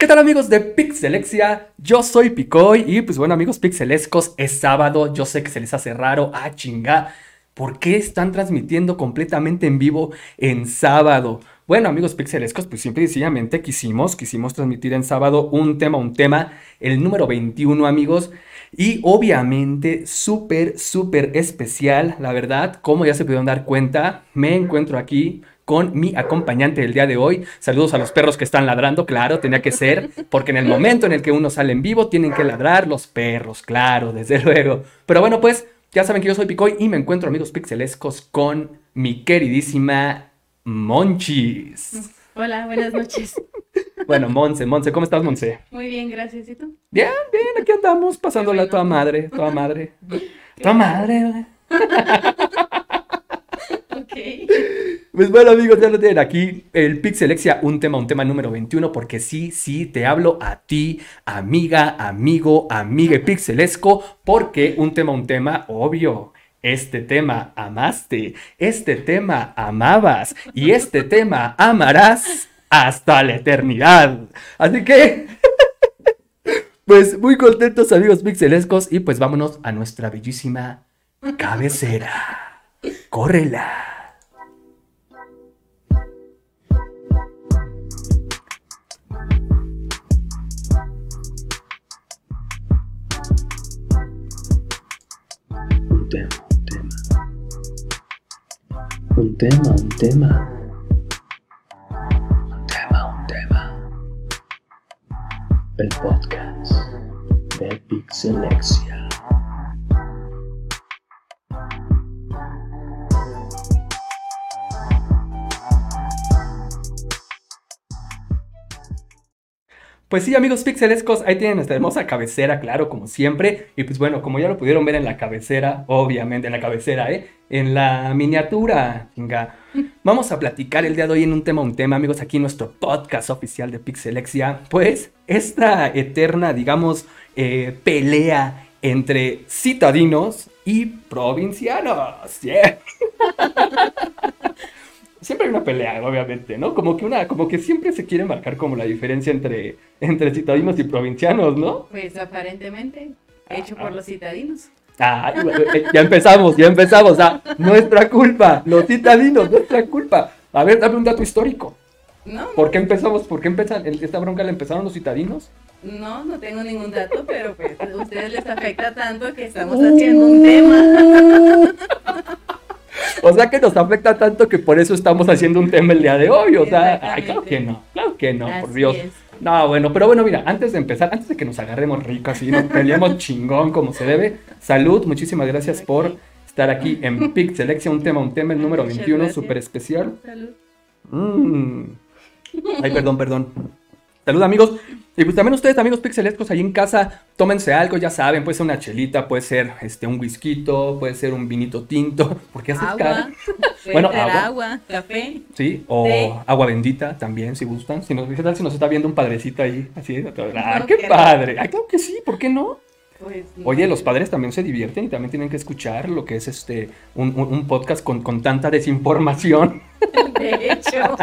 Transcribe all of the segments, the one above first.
¿Qué tal amigos de Pixelexia? Yo soy Picoy y pues bueno amigos pixelescos, es sábado, yo sé que se les hace raro, ah chinga, ¿por qué están transmitiendo completamente en vivo en sábado? Bueno amigos pixelescos, pues simple y sencillamente quisimos, quisimos transmitir en sábado un tema, un tema, el número 21 amigos, y obviamente súper, súper especial, la verdad, como ya se pudieron dar cuenta, me encuentro aquí con mi acompañante del día de hoy. Saludos a los perros que están ladrando, claro, tenía que ser, porque en el momento en el que uno sale en vivo tienen que ladrar los perros, claro, desde luego. Pero bueno, pues ya saben que yo soy Picoy y me encuentro, amigos pixelescos, con mi queridísima Monchis. Hola, buenas noches. Bueno, Monse, Monse, ¿cómo estás, Monse? Muy bien, gracias. ¿Y tú? Bien, bien, aquí andamos, pasándola a toda madre, toda madre. Toda madre. Pues bueno amigos, ya lo tienen aquí, el Pixelexia, un tema, un tema número 21, porque sí, sí, te hablo a ti, amiga, amigo, amiga pixelesco, porque un tema, un tema, obvio. Este tema amaste, este tema amabas y este tema amarás hasta la eternidad. Así que, pues muy contentos amigos pixelescos y pues vámonos a nuestra bellísima cabecera. Córrela. Un tema, un tema. Un tema, un tema. El podcast de Pixelexia. Pues sí, amigos pixelescos, ahí tienen nuestra hermosa cabecera, claro, como siempre. Y pues bueno, como ya lo pudieron ver en la cabecera, obviamente en la cabecera, ¿eh? En la miniatura, chinga. Vamos a platicar el día de hoy en un tema, un tema, amigos, aquí en nuestro podcast oficial de Pixelexia. Pues esta eterna, digamos, eh, pelea entre citadinos y provincianos. Yeah. Siempre hay una pelea, obviamente, ¿no? Como que una, como que siempre se quiere marcar como la diferencia entre, entre citadinos y provincianos, ¿no? Pues aparentemente, hecho por los citadinos. Ah, ya empezamos, ya empezamos. Ah, nuestra culpa, los citadinos, nuestra culpa. A ver, dame un dato histórico. No, ¿Por qué empezamos? ¿Por qué empezan? ¿Esta bronca la empezaron los citadinos? no, no tengo ningún dato, pero pues a ustedes les afecta tanto que estamos haciendo un tema. O sea que nos afecta tanto que por eso estamos haciendo un tema el día de hoy. O sea, ay, claro que no, claro que no, por Dios. es. No, bueno, pero bueno, mira, antes de empezar, antes de que nos agarremos rico así, nos peleemos chingón como se debe. Salud, muchísimas gracias por estar aquí en Pic Selección, un tema, un tema, el número Muchas 21, gracias. súper especial. Salud. Mm. Ay, perdón, perdón. Salud, amigos. Y pues también ustedes, amigos pixelescos, ahí en casa, tómense algo, ya saben, puede ser una chelita, puede ser este, un whisky, puede ser un vinito tinto, porque hace Agua. cara. Bueno, agua. agua, café. Sí, o Té. agua bendita también, si gustan. Si nos, ¿Qué tal si nos está viendo un padrecito ahí? Así, ah, qué padre. Ay, claro que sí, ¿por qué no? Pues, Oye, los padres también se divierten y también tienen que escuchar lo que es este un, un- un podcast con, con tanta desinformación. De hecho,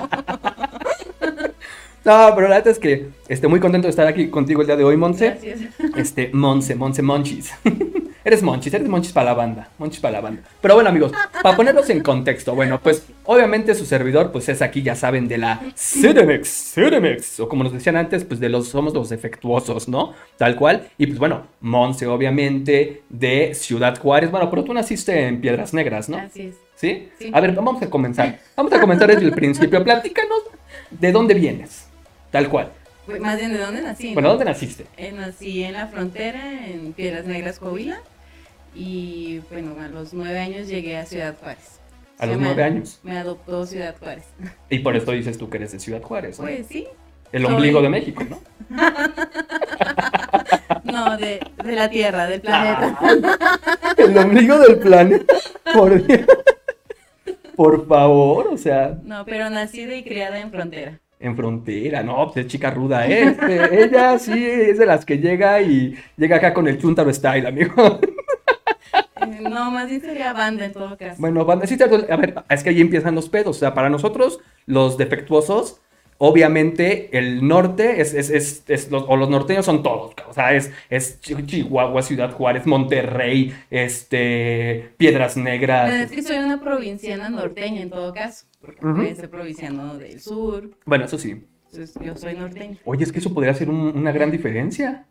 No, pero la verdad es que estoy muy contento de estar aquí contigo el día de hoy, Monse. gracias. Este, Monse, Monse Monchis. eres Monchis, eres Monchis para la banda. Monchis para la banda. Pero bueno, amigos, para ponerlos en contexto, bueno, pues obviamente su servidor, pues es aquí, ya saben, de la Cinemex, Cinemex. O como nos decían antes, pues de los, somos los defectuosos, ¿no? Tal cual. Y pues bueno, Monse, obviamente, de Ciudad Juárez. Bueno, pero tú naciste en Piedras Negras, ¿no? Así es. ¿Sí? Sí. A ver, vamos a comenzar. Vamos a comenzar desde el principio. Platícanos de dónde vienes. Tal cual. Pues, Más bien, ¿de dónde nací? Bueno, ¿dónde naciste? Eh, nací en la frontera, en Piedras Negras, Coahuila. Y bueno, a los nueve años llegué a Ciudad Juárez. A los nueve años. Me adoptó Ciudad Juárez. Y por eso dices tú que eres de Ciudad Juárez, ¿no? Pues sí. El soy- ombligo de México, ¿no? No, de, de la Tierra, del planeta. Ah, el ombligo del planeta. Por Dios. Por favor, o sea, No, pero nacida y criada en frontera. En frontera, no, pues es chica ruda. Este, ella sí es de las que llega y llega acá con el chuntaro style, amigo. Eh, no, más bien sería banda en todo caso. Bueno, bandecita, a ver, es que ahí empiezan los pedos. O sea, para nosotros, los defectuosos, obviamente el norte es, es, es, es los, o los norteños son todos, o sea, es, es Chi- Chihuahua, Ciudad Juárez, Monterrey, este, Piedras Negras. es que soy una provinciana norteña en todo caso. Porque Ujú. puede ser provinciano del sur. Bueno, eso sí. Entonces yo soy norteña. Oye, es que eso podría ser un- una gran diferencia.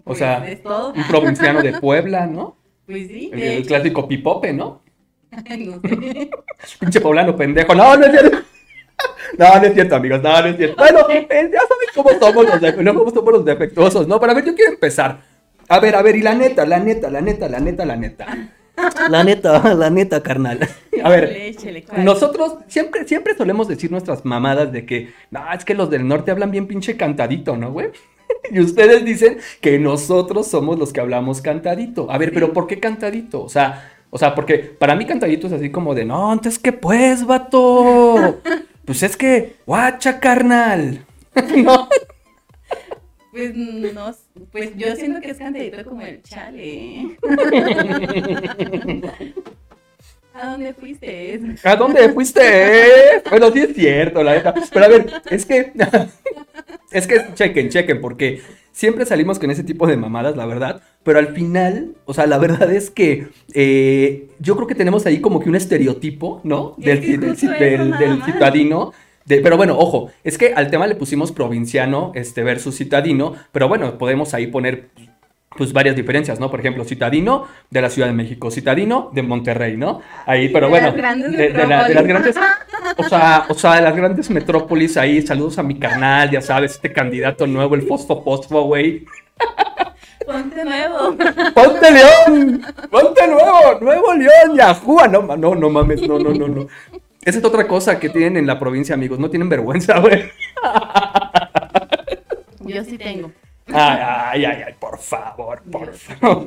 O Pues, sea, es todo. un provinciano de Puebla, ¿no? Pues sí. El, el clásico pipope, ¿no? no sé. Pinche poblano pendejo. No, no es cierto. No, no es cierto, amigos. No, no es cierto. Bueno, eh, ya saben cómo somos los, de- cómo somos los defectuosos, ¿no? Pero a ver, yo quiero empezar. A ver, a ver, y la neta, la neta, la neta, la neta, la neta. La neta, la neta, carnal. A ver, Échale, échale, ¿cuál? nosotros siempre, siempre solemos decir nuestras mamadas de que, no, es que los del norte hablan bien pinche cantadito, ¿no, güey? Y ustedes dicen que nosotros somos los que hablamos cantadito. A ver, pero ¿por qué cantadito? O sea, o sea, porque para mí cantadito es así como de, no, entonces que pues, vato. Pues es que, guacha, carnal. No. Pues no, pues yo siento que es cantadito como el chale. ¿A dónde fuiste? ¿A dónde fuiste? Bueno, sí es cierto, la neta. Pero a ver, es que. Es que chequen, chequen, porque siempre salimos con ese tipo de mamadas, la verdad. Pero al final, o sea, la verdad es que eh, yo creo que tenemos ahí como que un estereotipo, ¿no? Del, del, del- del citadino. De- pero bueno, ojo, es que al tema le pusimos provinciano este, versus citadino, pero bueno, podemos ahí poner pues varias diferencias, ¿no? Por ejemplo, citadino de la Ciudad de México, citadino de Monterrey, ¿no? Ahí, pero De bueno, las de, de la- de las grandes, o sea, o sea, de las grandes metrópolis ahí, saludos a mi carnal, ya sabes, este candidato nuevo, el fosfo fosfo, güey. Ponte nuevo. ¡Ponte León! ¡Ponte nuevo! ¡Nuevo León! ¡Yahoo! No, no, no mames, no, no, no, no. Esa es otra cosa que tienen en la provincia, amigos, no tienen vergüenza, güey. Yo sí tengo. Ay, ay, ay, ay, por favor, por favor.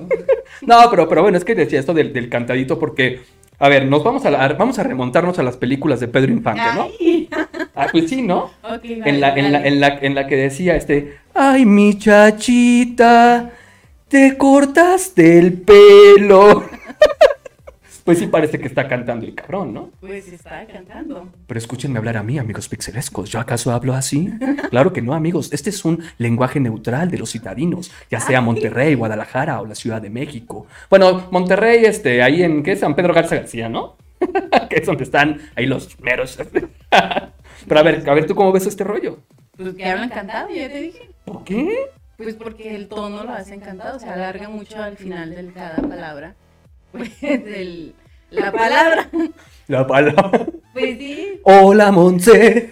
No, pero, pero bueno, es que decía esto del, del cantadito porque, a ver, nos vamos a, la- vamos a remontarnos a las películas de Pedro Infante, ¿no? Ay. Ah, pues sí, ¿no? Ok, vale, En la, en, la, vale. en, la, en la que decía este, ay, mi chachita, te cortaste el pelo. Pues sí parece que está cantando el cabrón, ¿no? Pues estaba cantando. Pero escúchenme hablar a mí, amigos pixelescos. ¿Yo acaso hablo así? Claro que no, amigos. Este es un lenguaje neutral de los citadinos, ya sea Monterrey, Guadalajara o la Ciudad de México. Bueno, Monterrey, este, ahí en, ¿qué? San Pedro Garza García, ¿no? que es donde están ahí los meros. Pero a ver, a ver, ¿tú cómo ves este rollo? Pues que hablan cantado, ya te dije. ¿Por qué? Pues porque el tono lo hace encantado, se alarga mucho al final de cada palabra. Pues el, la palabra. La palabra. Pues sí. Hola, Monse,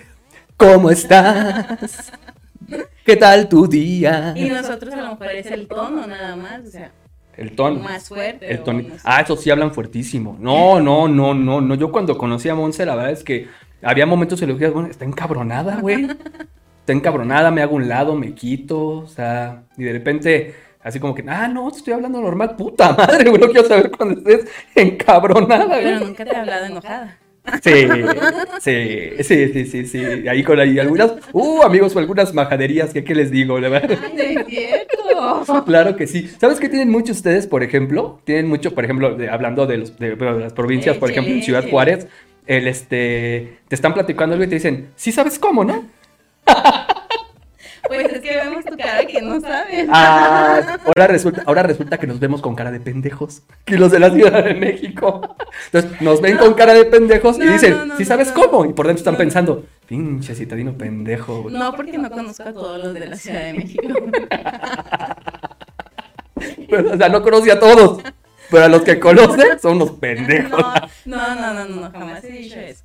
¿cómo estás? ¿Qué tal tu día? Y nosotros a lo mejor es el tono nada más, o sea, El tono. más fuerte. El tono. Ah, eso sí hablan fuertísimo. No, no, no, no, no. Yo cuando conocí a Monse, la verdad es que había momentos en los que bueno, está encabronada, güey. Está encabronada, me hago un lado, me quito, o sea, y de repente, así como que, ah, no, estoy hablando normal, puta madre, güey, no quiero saber cuando estés encabronada, Pero nunca te he hablado enojada. Sí, sí, sí, sí, sí, sí. Ahí con ahí algunas, uh, amigos, algunas majaderías que qué les digo, la verdad. Ay, no es cierto. Claro que sí. ¿Sabes qué tienen muchos ustedes, por ejemplo? Tienen mucho, por ejemplo, de- hablando de, los, de, de las provincias, por ejemplo, en Ciudad. Juárez, el, este, te están platicando algo y te dicen, sí sabes cómo, ¿no? Pues es que vemos tu cara que no sabes. Ah, ahora resulta, ahora resulta que nos vemos con cara de pendejos, que los de la Ciudad de México. Entonces, nos ven con cara de pendejos y dicen, no, no, sí no, sabes no. cómo, y por dentro están No. pensando, pinche citadino pendejo. güey". No, porque no conozco a todos los de la Ciudad de México. Pero, o sea, no conoce a todos, pero a los que conoce son unos pendejos. No, no, no, no, no, jamás he dicho eso.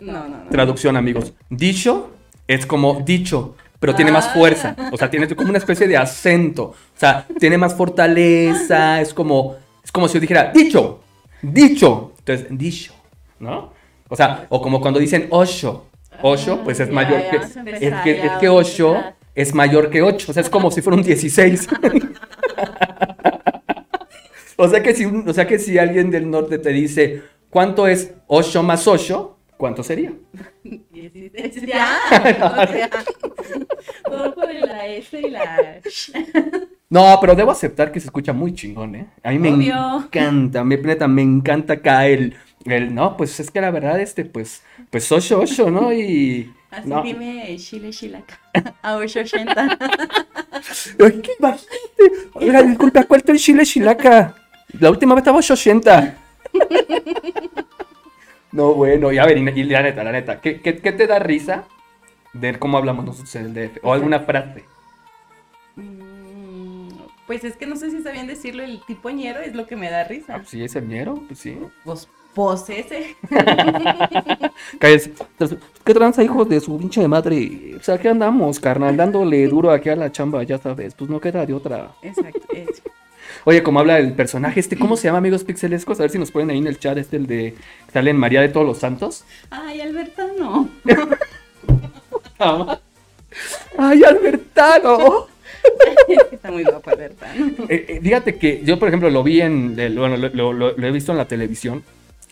No, no, no. Traducción, amigos. Dicho es como dicho, pero tiene más Ah. fuerza. O sea, tiene como una especie de acento. O sea, tiene más fortaleza. Es como, es como si yo dijera, dicho, dicho. Entonces, dicho, ¿no? O sea, o como cuando dicen ocho. Ocho, pues es mayor que. Es que, es que es mayor que ocho. O sea, es como si fuera un 16. o, sea que si, o sea que si alguien del norte te dice, ¿cuánto es 8 más 8? ¿Cuánto sería? Dieciséis, Ya, o sea, todo por la S y la No, pero debo aceptar que se escucha muy chingón, ¿eh? A mí me Obvio. encanta, me, neta, me encanta acá el, el, no, pues es que la verdad, este, pues, pues ocho, ocho, ¿no? Y, Así No. dime Chile Chilaca. A 880. Ay, ¿qué imagínate? Oiga, disculpa, ¿cuál es chile chilaca? La última vez estaba 80. No, bueno, y a ver, y, y la neta, la neta, ¿qué, qué, qué te da risa de cómo hablamos nosotros en el DF? O alguna frase. Mm, Pues es que no sé si sabían decirlo, el tipo ñero es lo que me da Ah, risa. pues sí, es el ñero, pues sí. Pues, pues ese. Cállese. ¿Qué tranza, hijos de su pinche madre? O sea, ¿qué andamos, carnal? Dándole duro aquí a la chamba, ya sabes. Pues no queda de otra. Exacto. Oye, como habla el personaje este, ¿cómo se llama, amigos pixelescos? A ver si nos ponen ahí en el chat este, el de... Sale en María de Todos los Santos. Ay, ¡Ay, Albertano! Está muy guapo Albertano. Eh, eh, fíjate que yo, por ejemplo, lo vi en... el- Bueno, lo, lo- lo- lo he visto en la televisión.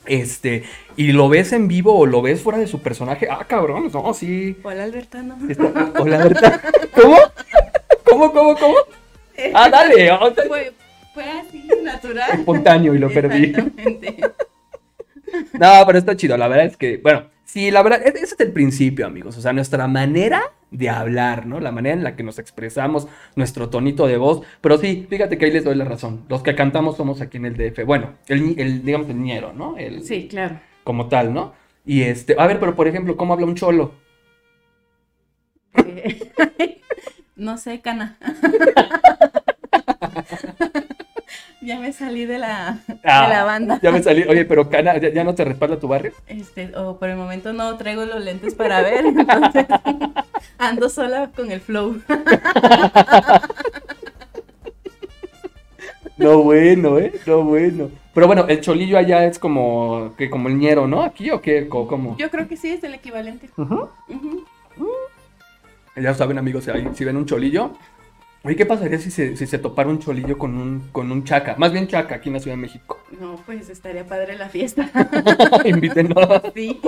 Este, y lo ves en vivo o lo ves fuera de su personaje. Ah, cabrón, no, sí. Hola Albertano. Está- Hola, Albertano. ¿Cómo? ¿Cómo, cómo, cómo? Ah, dale. ah, Fue, fue así, natural. Espontáneo y lo perdí. Exactamente. No, pero está chido. La verdad es que, bueno, sí, la verdad, e- ese es el principio, amigos. O sea, nuestra manera de hablar, ¿no? La manera en la que nos expresamos, nuestro tonito de voz. Pero sí, fíjate que ahí les doy la razón. Los que cantamos somos aquí en el DF. Bueno, el, digamos, el ñero, ¿no? El, Sí, claro. Como tal, ¿no? Y este, a ver, pero por ejemplo, ¿cómo habla un cholo? Eh, no sé, cana. ya me salí de la, de Ah, la banda. Ya me salí. Oye, pero Cana, ¿ya, ya no te respalda tu barrio? Este, o por el momento no traigo los lentes para ver, entonces ando sola con el flow. No bueno, ¿eh? No bueno. Pero bueno, el cholillo allá es como, que como el ñero, ¿no? ¿Aquí o qué? Co- ¿Cómo? Yo creo que sí es el equivalente. Ujú. Ujú. Ya saben, amigos, ahí, si ven un cholillo. Oye, ¿qué pasaría si se, si se topara un cholillo con un, con un chaca? Más bien chaca aquí en la Ciudad de México. No, pues estaría padre la fiesta. Invítenos. Sí.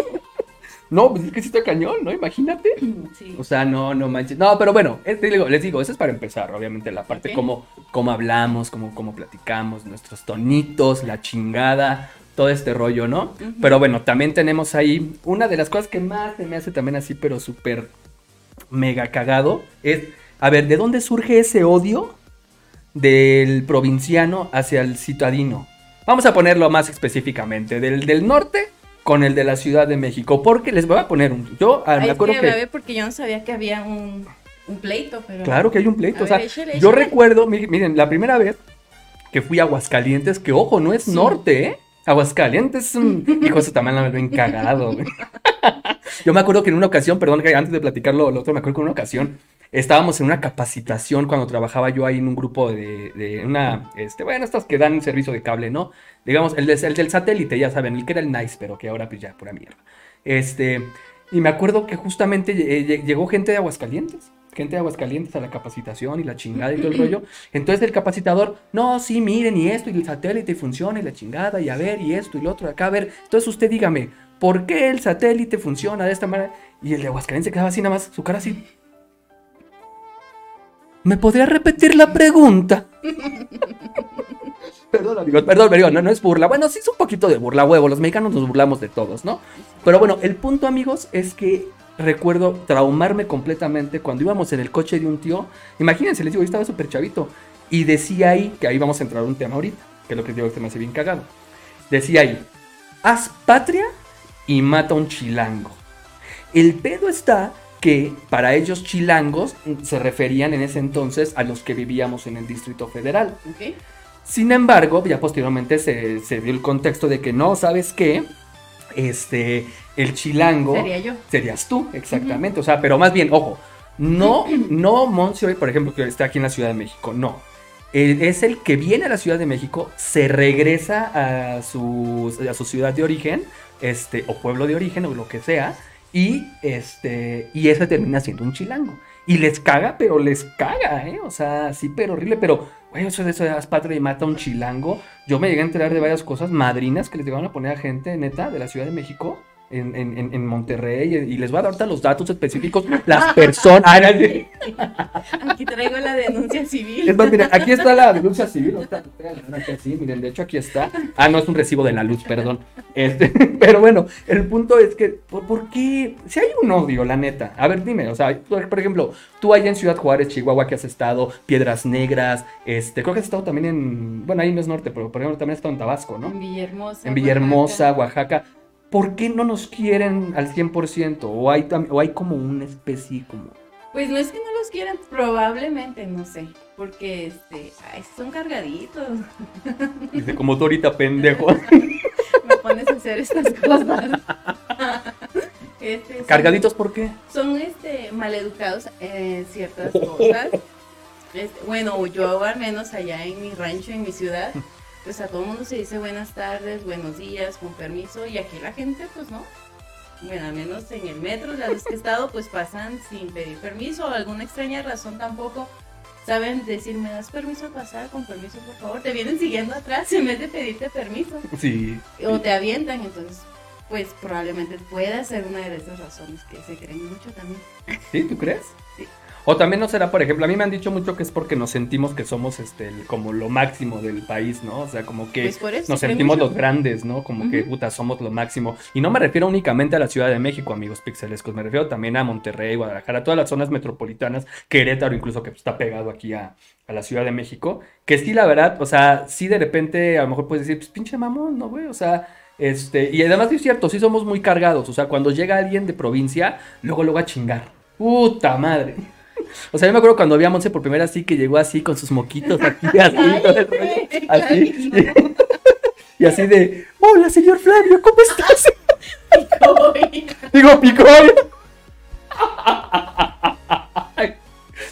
No, pues es que sí está cañón, ¿no? Imagínate. Sí. O sea, no, no manches. No, pero bueno, te digo- les digo, eso es para empezar, obviamente, la parte Ok. como, como hablamos, como, como platicamos, nuestros tonitos, la chingada, todo este rollo, ¿no? Pero bueno, también tenemos ahí una de las cosas que más se me hace también así, pero súper mega cagado, es, a ver, ¿de dónde surge ese odio del provinciano hacia el citadino? Vamos a ponerlo más específicamente, del, del norte con el de la Ciudad de México, porque les voy a poner un... Yo ah, me acuerdo que, porque yo no sabía que había un, un pleito, pero... Claro que hay un pleito. A o sea, ver, échale, yo recuerdo, mi- miren, la primera vez que fui a Aguascalientes, que ojo, no es Sí. norte, ¿eh? Aguascalientes. Hijo, eso también lo ven cagado, güey. Yo me acuerdo que en una ocasión, perdón, que antes de platicarlo lo otro, me acuerdo que en una ocasión estábamos en una capacitación cuando trabajaba yo ahí en un grupo de, de una, este, bueno, estas que dan servicio de cable, ¿no? Digamos, el, el del satélite, ya saben, el que era el nice, pero que ahora pues ya, pura mierda. Este, y me acuerdo que justamente eh, lle- llegó gente de Aguascalientes, gente de Aguascalientes a la capacitación y la chingada y todo el rollo. Entonces el capacitador, no, sí, miren, y esto, y el satélite funciona, y la chingada, y a ver, y esto, y lo otro, acá, a ver. Entonces usted dígame, ¿por qué el satélite funciona de esta manera? Y el de Aguascalientes quedaba así nada más, su cara así. ¿Me podría repetir la pregunta? Perdón, amigos, perdón, perdón, no, no es burla. Bueno, sí es un poquito de burla, huevo. Los mexicanos nos burlamos de todos, ¿no? Pero bueno, el punto, amigos, es que recuerdo traumarme completamente cuando íbamos en el coche de un tío. Imagínense, les digo, yo estaba súper chavito. Y decía ahí, que ahí vamos a entrar a un tema ahorita, que es lo que digo que me hace bien cagado. Decía ahí, haz patria y mata a un chilango. El pedo está que para ellos chilangos se referían en ese entonces a los que vivíamos en el Distrito Federal. Sin embargo, ya posteriormente se, se dio el contexto de que no, ¿sabes qué? Este, el chilango Sería yo. serías tú, exactamente. O sea, pero más bien, ojo, no, no Monse, por ejemplo, que está aquí en la Ciudad de México, no. Es el que viene a la Ciudad de México, se regresa a su, a su ciudad de origen, este, o pueblo de origen, o lo que sea, y este, y ese termina siendo un chilango. Y les caga, pero les caga, ¿eh? O sea, sí, pero horrible, pero, güey, eso de eso de patria y mata a un chilango. Yo me llegué a enterar de varias cosas madrinas que les llegaban a poner a gente, neta, de la Ciudad de México, en, en- en- Monterrey y les voy a dar ahorita los datos específicos, las personas. Aquí traigo la denuncia civil. Es más, miren, aquí está la denuncia civil. ahorita aquí así, miren, de hecho aquí está. Ah, no, es un recibo de la luz, perdón. Este, pero bueno, el punto es que, ¿por, por qué? Si hay un odio, la neta. A ver, dime, o sea, por, por ejemplo, tú allá en Ciudad Juárez, Chihuahua, que has estado, Piedras Negras, este, creo que has estado también en, bueno, ahí no es norte, pero por ejemplo también has estado en Tabasco, ¿no? En Villahermosa. En Villahermosa, Oaxaca. ¿Por qué no nos quieren al 100%? ¿O hay, o hay como una especie como... Pues no es que no los quieran, probablemente, no sé. Porque este, ay, son cargaditos. Dice, como tú ahorita, pendejo. Me pones a hacer estas cosas. Este, son- ¿Cargaditos por qué? Son este maleducados en ciertas cosas. Este, bueno, yo al menos allá en mi rancho, en mi ciudad, pues a todo el mundo se dice buenas tardes, buenos días, con permiso, y aquí la gente, pues no. Bueno, al menos en el metro, las veces que he estado, pues pasan sin pedir permiso, o alguna extraña razón tampoco. Saben decir, ¿me das permiso a pasar? Con permiso, por favor. Te vienen siguiendo atrás en vez de pedirte permiso. Sí. O te avientan, entonces, pues probablemente pueda ser una de esas razones que se creen mucho también. ¿Sí? ¿Tú crees? Sí. O también no será, por ejemplo, a mí me han dicho mucho que es porque nos sentimos que somos este el- como lo máximo del país, ¿no? O sea, como que Pues nos sentimos mucho. los grandes, ¿no? Como que puta, somos lo máximo. Y no me refiero únicamente a la Ciudad de México, amigos pixelescos, me refiero también a Monterrey, Guadalajara, todas las zonas metropolitanas, Querétaro incluso que está pegado aquí a, a la Ciudad de México, que sí, la verdad, o sea, sí de repente a lo mejor puedes decir, pues pinche mamón, ¿no, güey? O sea, este, y además es cierto, sí somos muy cargados, o sea, cuando llega alguien de provincia, luego luego a chingar. Puta madre. O sea, yo me acuerdo cuando vi a Monse por primera así que llegó así con sus moquitos aquí, así, todo el rollo, así. Y así de, hola señor Flavio, ¿cómo estás? Uy, Digo, Picoy.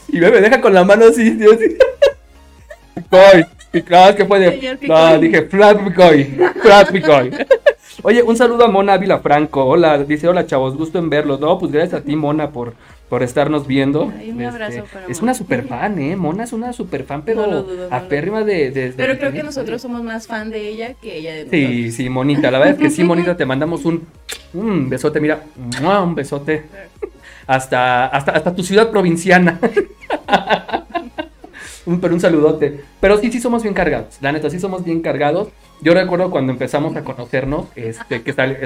Y me deja con la mano así, tío, así. Picoy, Picoy, ¿qué fue de? Señor No, Picoy. dije, Flat Picoy, Flat Picoy. Oye, un saludo a Mona Ávila Franco. Hola, dice, hola chavos, gusto en verlos. No, pues gracias a ti, Mona, por, por estarnos viendo. Este, Ay, un abrazo para es Mona. una super fan, ¿eh? Mona es una super fan, pero No dudo, no apérrima de, de- de- Pero creo que nosotros somos más fan de ella que ella de nosotros. Sí, sí, Monita. La verdad es que sí, Monita, te mandamos un, un besote, mira, un besote hasta, hasta, hasta tu ciudad provinciana. un, pero un saludote. Pero sí, sí somos bien cargados. La neta, sí somos bien cargados. Yo recuerdo cuando empezamos a conocernos, este, que sal-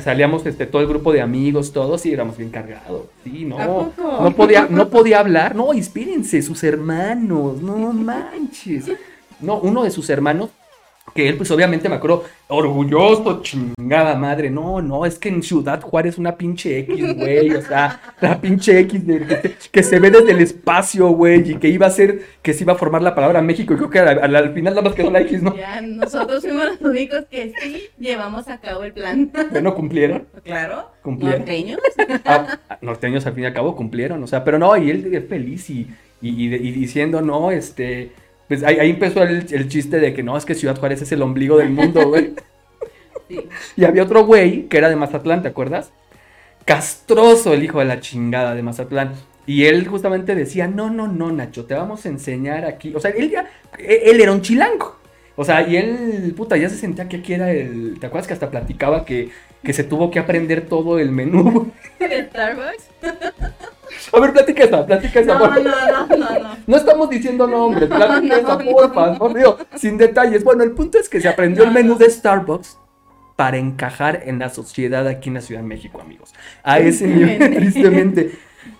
salíamos este, todo el grupo de amigos, todos, y éramos bien cargados. Sí, ¿A no. No podía, no podía hablar. No, espérense, sus hermanos. No manches. No, uno de sus hermanos que él, pues obviamente me acuerdo, orgulloso, chingada madre. No, no, es que en Ciudad Juárez una pinche X, güey. O sea, la pinche X de- que, que se ve desde el espacio, güey. Y que iba a ser, que se iba a formar la palabra México. Y creo que al, al- al final nada más quedó la X, ¿no? Ya, nosotros fuimos los únicos que sí llevamos a cabo el plan. Que no cumplieron. Claro. Cumplieron. Norteños. Ah, norteños al fin y al cabo cumplieron, o sea, pero no, y él es feliz y, y, y- y diciendo, no, este, pues ahí, ahí empezó el, el chiste de que no, es que Ciudad Juárez es el ombligo del mundo, güey. Sí. Y había otro güey que era de Mazatlán, ¿te acuerdas? Castroso el hijo de la chingada de Mazatlán. Y él justamente decía, no, no, no, Nacho, te vamos a enseñar aquí. O sea, él ya, él, él era un chilango. O sea, y él, puta, ya se sentía que aquí era el... ¿Te acuerdas que hasta platicaba que, que se tuvo que aprender todo el menú? ¿De Starbucks? A ver, platica esa, platica esa. No, por- no, no, no, no. No estamos diciendo nombres, platica No, esa, no, porfa, no. sin detalles. Bueno, el punto es que se aprendió el menú de Starbucks para encajar en la sociedad aquí en la Ciudad de México, amigos. A ese nivel, Tristemente.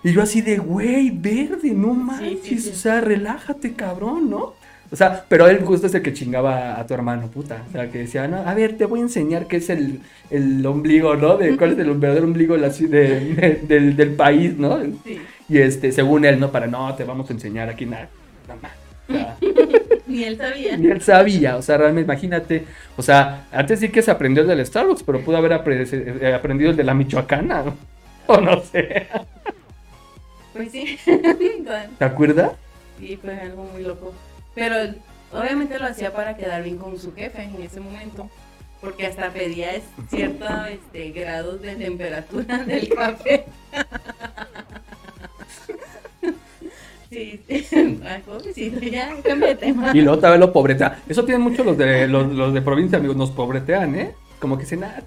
Y yo así de, güey, verde, no manches, sí, sí. o sea, relájate, cabrón, ¿no? O sea, pero él justo es el que chingaba a tu hermano, puta. O sea, que decía, no, a ver, te voy a enseñar qué es el, el ombligo, ¿no? De cuál es el verdadero ombligo de la ci- de- de- del, del país, ¿no? Sí. Y este, según él, ¿no? Para no, te vamos a enseñar aquí nada. nada más. O sea, Ni él sabía. ni él sabía, o sea, realmente imagínate, o sea, antes sí que se aprendió el del Starbucks, pero pudo haber apre- eh, aprendido el de la Michoacana, ¿no? o no sé, Pues sí. ¿te acuerdas? Sí, fue algo muy loco. Pero obviamente lo hacía para quedar bien con su jefe en ese momento. Porque hasta pedía ciertos este, grados de temperatura del café. Sí, pobrecito, ya, cambia de tema. Y luego también lo pobretea. Eso tienen mucho los de los, los de provincia, amigos, nos pobretean, ¿eh? Como que dicen, ah,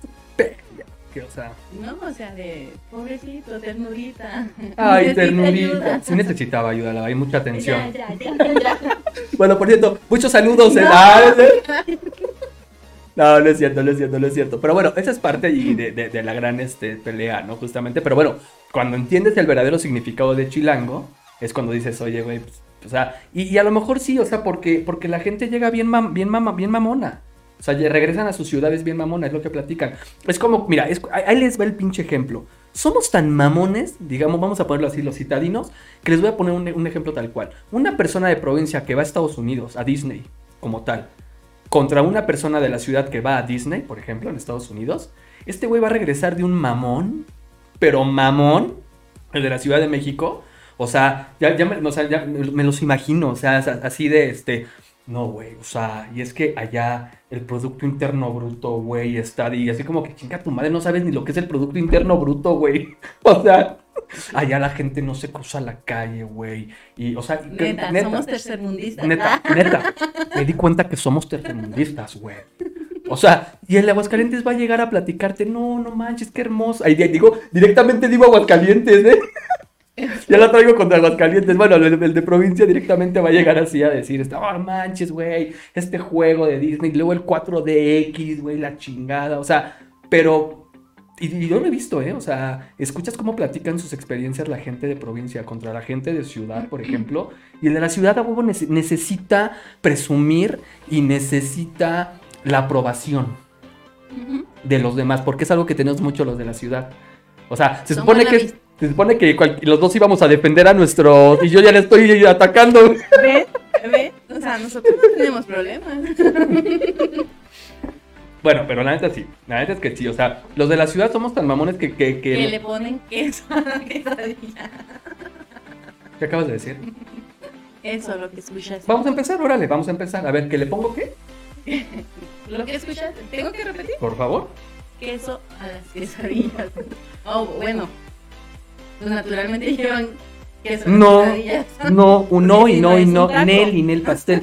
que, o sea. No, o sea, de pobrecito, ternurita. Ay, ternurita. ayuda. Sí necesitaba ayuda, la- hay mucha atención. Ya, ya, ya, ya. Bueno, por cierto, muchos saludos. eh. No. Ah, ¿sí? No, no es cierto, no es cierto, no es cierto. Pero bueno, esa es parte y de, de- de la gran este, pelea, ¿no? Justamente. Pero bueno, cuando entiendes el verdadero significado de chilango, es cuando dices, oye, güey, pues, o sea, y, y a lo mejor sí, o sea, porque, porque la gente llega bien, mam- bien, mama- bien mamona. O sea, regresan a sus ciudades bien mamona, es lo que platican. Es como, mira, ahí les va el pinche ejemplo. Somos tan mamones, digamos, vamos a ponerlo así, los citadinos, que les voy a poner un, ejemplo tal cual. Una persona de provincia que va a Estados Unidos, a Disney, como tal, contra una persona de la ciudad que va a Disney, por ejemplo, en Estados Unidos, este güey va a regresar de un mamón, pero mamón, el de la Ciudad de México. O sea, ya, ya, me, o sea, ya me- los imagino, o sea, as- así de este. No, güey, o sea, y es que allá el Producto Interno Bruto, güey, está, y así como que chinga tu madre, no sabes ni lo que es el Producto Interno Bruto, güey. O sea, allá la gente no se cruza la calle, güey. Y, o sea, que- Neta, somos tercermundistas. Neta, neta, me di cuenta que somos tercermundistas, güey. O sea, y el Aguascalientes va a llegar a platicarte, no, no manches, qué hermoso. Ahí di- digo, directamente digo Aguascalientes, ¿eh? Ya la traigo contra Aguascalientes. Bueno, el, el de provincia directamente va a llegar así a decir, oh, manches, güey, este juego de Disney, luego el 4DX, güey, la chingada. O sea, pero y, y yo lo he visto, ¿eh? O sea, escuchas cómo platican sus experiencias la gente de provincia contra la gente de ciudad, por ejemplo. Y el de la ciudad, a huevo, nece- necesita presumir y necesita la aprobación de los demás, porque es algo que tenemos mucho los de la ciudad. O sea, se Somos supone que se supone que cual- los dos íbamos a defender a nuestro y yo ya le estoy atacando. ¿Ve? ¿Ve? O sea, nosotros no tenemos problemas. Bueno, pero la neta sí, la neta es que sí, o sea, los de la ciudad somos tan mamones que que, que- Que le ponen queso a la quesadilla. ¿Qué acabas de decir? Eso, lo que escuchaste. Vamos a empezar, órale, vamos a empezar. A ver, ¿qué le pongo qué? Lo que escuchaste. ¿Tengo que repetir? Por favor. Queso a las quesadillas. Oh, bueno. Pues naturalmente llevan queso No, no, un no y no no y no. Nel y Nel pastel.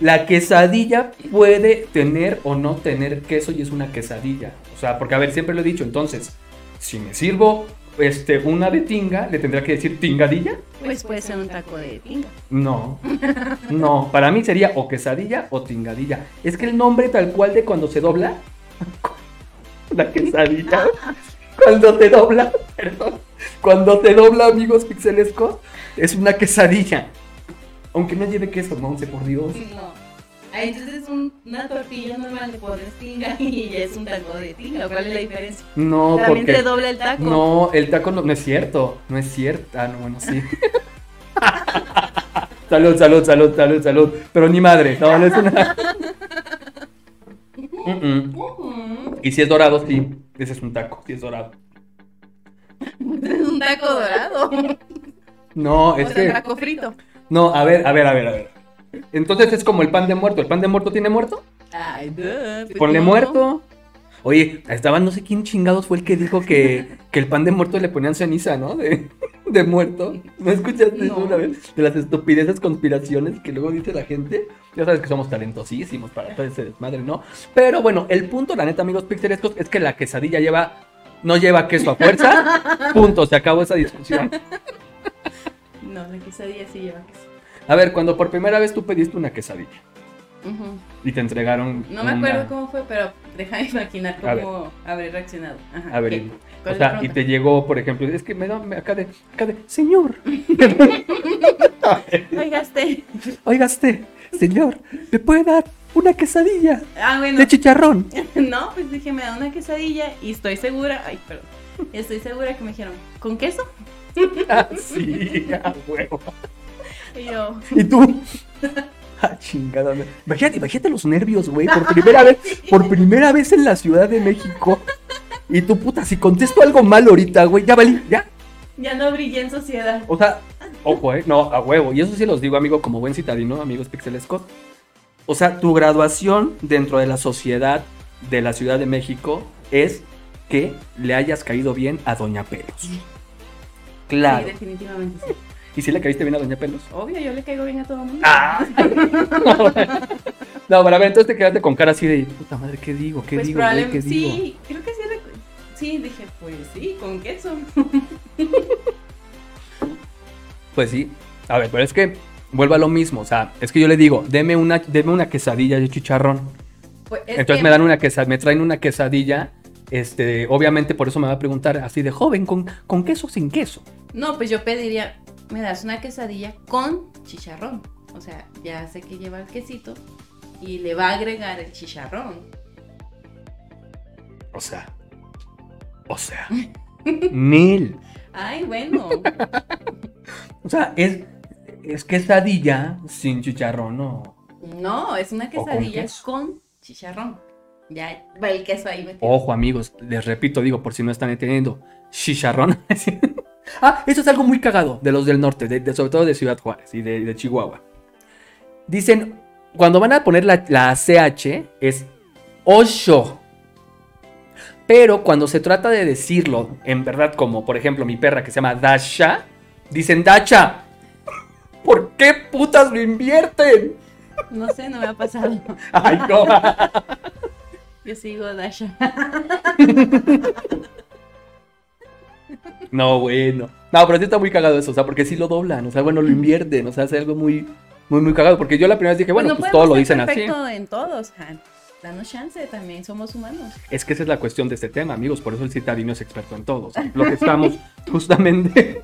La quesadilla puede tener o no tener queso y es una quesadilla. O sea, porque a ver, siempre lo he dicho, entonces, si me sirvo este, una de tinga, ¿le tendrá que decir tingadilla? Pues puede ser un taco de tinga. No, no, para mí sería o quesadilla o tingadilla. Es que el nombre tal cual de cuando se dobla, la quesadilla, cuando te dobla, perdón, cuando te dobla, amigos pixelescos, es una quesadilla. Aunque no lleve queso, Monse, por Dios. No. Entonces es un- una tortilla normal, le pones tinga y es un taco de tinga. ¿Cuál es la diferencia? No, También porque... te dobla el taco. No, el taco no, no es cierto, no es cierto. Ah, no, bueno, sí. salud, salud, salud, salud, salud. Pero ni madre, no, no es una... Y si es dorado, sí. Ese es un taco, si es dorado. Es un taco dorado. No, O es sea, que. taco frito. No, a ver, a ver, a ver, a ver. Entonces es como el pan de muerto. ¿El pan de muerto tiene muerto? Ay, duh, pues Ponle no. muerto. Oye, estaba no sé quién chingados fue el que dijo que, que el pan de muerto le ponían ceniza, ¿no? De, de muerto. ¿No escuchaste eso una vez? De las estupideces conspiraciones que luego dice la gente. Ya sabes que somos talentosísimos para todo ese desmadre, ¿no? Pero bueno, el punto, la neta, amigos pixelescos, es que la quesadilla lleva. No lleva queso a fuerza. Punto, se acabó esa discusión. No, la quesadilla sí lleva queso. A ver, cuando por primera vez tú pediste una quesadilla Ujú. y te entregaron. No me una- acuerdo cómo fue, pero déjame imaginar A ver. cómo habré reaccionado. Ajá, A ver, ¿qué? y- ¿Cuál o sea, y te llegó, por ejemplo, es que me da me- acá de, acá de, señor, Oigaste. oigaste, señor, ¿me puede dar una quesadilla Ah, bueno. de chicharrón? No, pues dije, me da una quesadilla y estoy segura. Ay, perdón. Estoy segura que me dijeron, ¿con queso? Ah, sí, a huevo. Y yo, ¿Y tú? Ah, chingada. Imagínate, imagínate los nervios, güey, por primera vez, por primera vez en la Ciudad de México. Y tú, puta, si contesto algo mal ahorita, güey, ya valí, ya. ya no brillé en sociedad. O sea, ojo, eh, no, a huevo. Y eso sí los digo, amigo, como buen citadino, amigos Pixelescos. O sea, tu graduación dentro de la sociedad de la Ciudad de México es que le hayas caído bien a Doña Pelos. Claro. Sí, definitivamente sí. ¿Y si le caíste bien a Doña Pelos? Obvio, yo le caigo bien a todo el mundo. ¡Ah! no, pero a ver, entonces te quedaste con cara así de, puta madre, ¿qué digo? ¿Qué pues digo, güey? ¿Qué digo? sí, creo que sí, sí, dije, pues sí, con queso. Pues sí. A ver, pero es que vuelvo a lo mismo. O sea, es que yo le digo, deme una, deme una quesadilla de chicharrón. Pues, es Entonces que- me dan una quesadilla, me traen una quesadilla. Este, obviamente por eso me va a preguntar así de joven, ¿con, con queso o sin queso? No, pues yo pediría, me das una quesadilla con chicharrón. O sea, ya sé que lleva el quesito y le va a agregar el chicharrón. O sea. O sea. mil. Ay, bueno. O sea, es, es quesadilla sin chicharrón, ¿no? No, es una quesadilla con, chicharrón. Ya va el queso ahí metido. Ojo, amigos, les repito, digo, por si no están entendiendo. Chicharrón. ah, eso es algo muy cagado de los del norte, de- de- sobre todo de Ciudad Juárez y de, de Chihuahua. Dicen, cuando van a poner la, la CH, es Osho. Pero cuando se trata de decirlo, en verdad, como por ejemplo mi perra que se llama Dasha, dicen Dacha. ¿Por qué putas lo invierten? No sé, no me ha pasado. Ay, no. Yo sigo Dasha. No, bueno. No, pero sí está muy cagado eso, o sea, porque sí lo doblan, o sea, bueno, lo invierten, o sea, hace algo muy, muy, muy cagado. Porque yo la primera vez dije, bueno, no pues podemos todos lo dicen así. perfecto en todos. ja. Danos chance, también somos humanos. Es que esa es la cuestión de este tema, amigos, por eso el citadino es experto en todo. o sea, lo que estamos justamente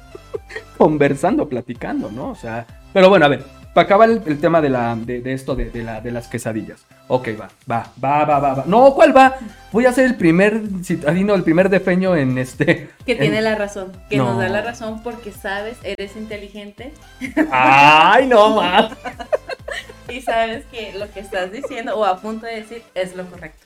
conversando, platicando, ¿no? O sea, pero bueno, a ver, para acabar el, el tema de, la, de, de esto de, de la, de las quesadillas. Ok, va, va, va, va, va, va. No, ¿cuál va? Voy a ser el primer citadino, el primer defeño en este. Que en- tiene la razón, que No. nos da la razón porque sabes, eres inteligente ¡Ay, no más! y sabes que lo que estás diciendo o a punto de decir es lo correcto.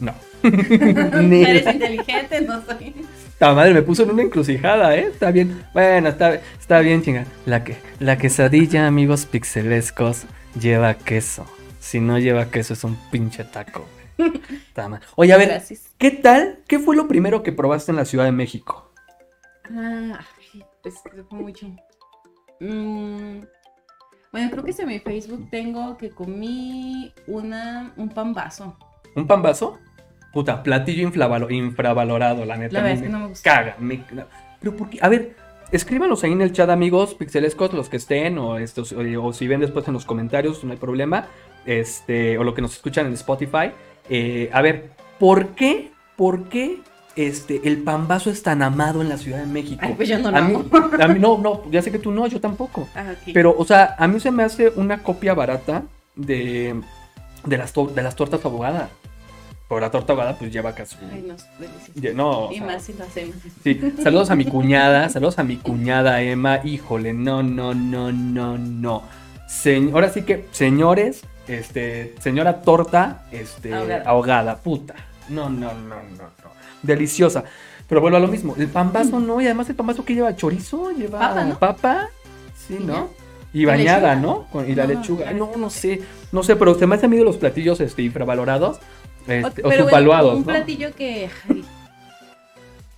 No. Ni Eres inteligente, no soy. Esta madre me puso en una encrucijada, ¿eh? Está bien. Bueno, está, está bien, chinga. La, que, la quesadilla, amigos pixelescos, lleva queso. Si no lleva queso, es un pinche taco. Está mal. Oye, a ver, Gracias. ¿qué tal? ¿Qué fue lo primero que probaste en la Ciudad de México? Ah, pues fue mucho. Mm, bueno, creo que en mi Facebook tengo que comí una, un pan vaso. ¿Un pan vaso? Puta, platillo infravalorado, la neta. La verdad es que me no me gusta. Caga, me- Pero ¿por qué? A ver, escríbanos ahí en el chat, amigos, pixelescos, los que estén, o, estos, o, o si ven después en los comentarios, no hay problema. Este, o lo que nos escuchan en Spotify. Eh, a ver, ¿por qué? ¿Por qué este, el pan vaso es tan amado en la Ciudad de México? Ay, pues yo no lo a mí, amo. a mí no, no, ya sé que tú no, yo tampoco. Ah. Pero, o sea, a mí se me hace una copia barata de, de, las, de las tortas ahogadas. Pero la torta ahogada, pues lleva casi. Ay, no, delicioso. No, y sea, más si lo hacemos. sí. Saludos a mi cuñada, saludos a mi cuñada Emma. Híjole, no, no, no, no, no. Ahora sí que, señores, este, señora torta, este, Ahogada. ahogada, puta. No, no, no, no, no. Deliciosa. Pero vuelvo a lo mismo. El pambazo no, y además el pambazo que lleva chorizo, lleva Papa, ¿no? papa, sí, ¿no? ya. Y bañada. ¿no? Con- y la No, lechuga. No, no sé, no sé, pero se me hace a mí de los platillos este, infravalorados este, o pero bueno, subvaluados, un ¿no? platillo que, ay,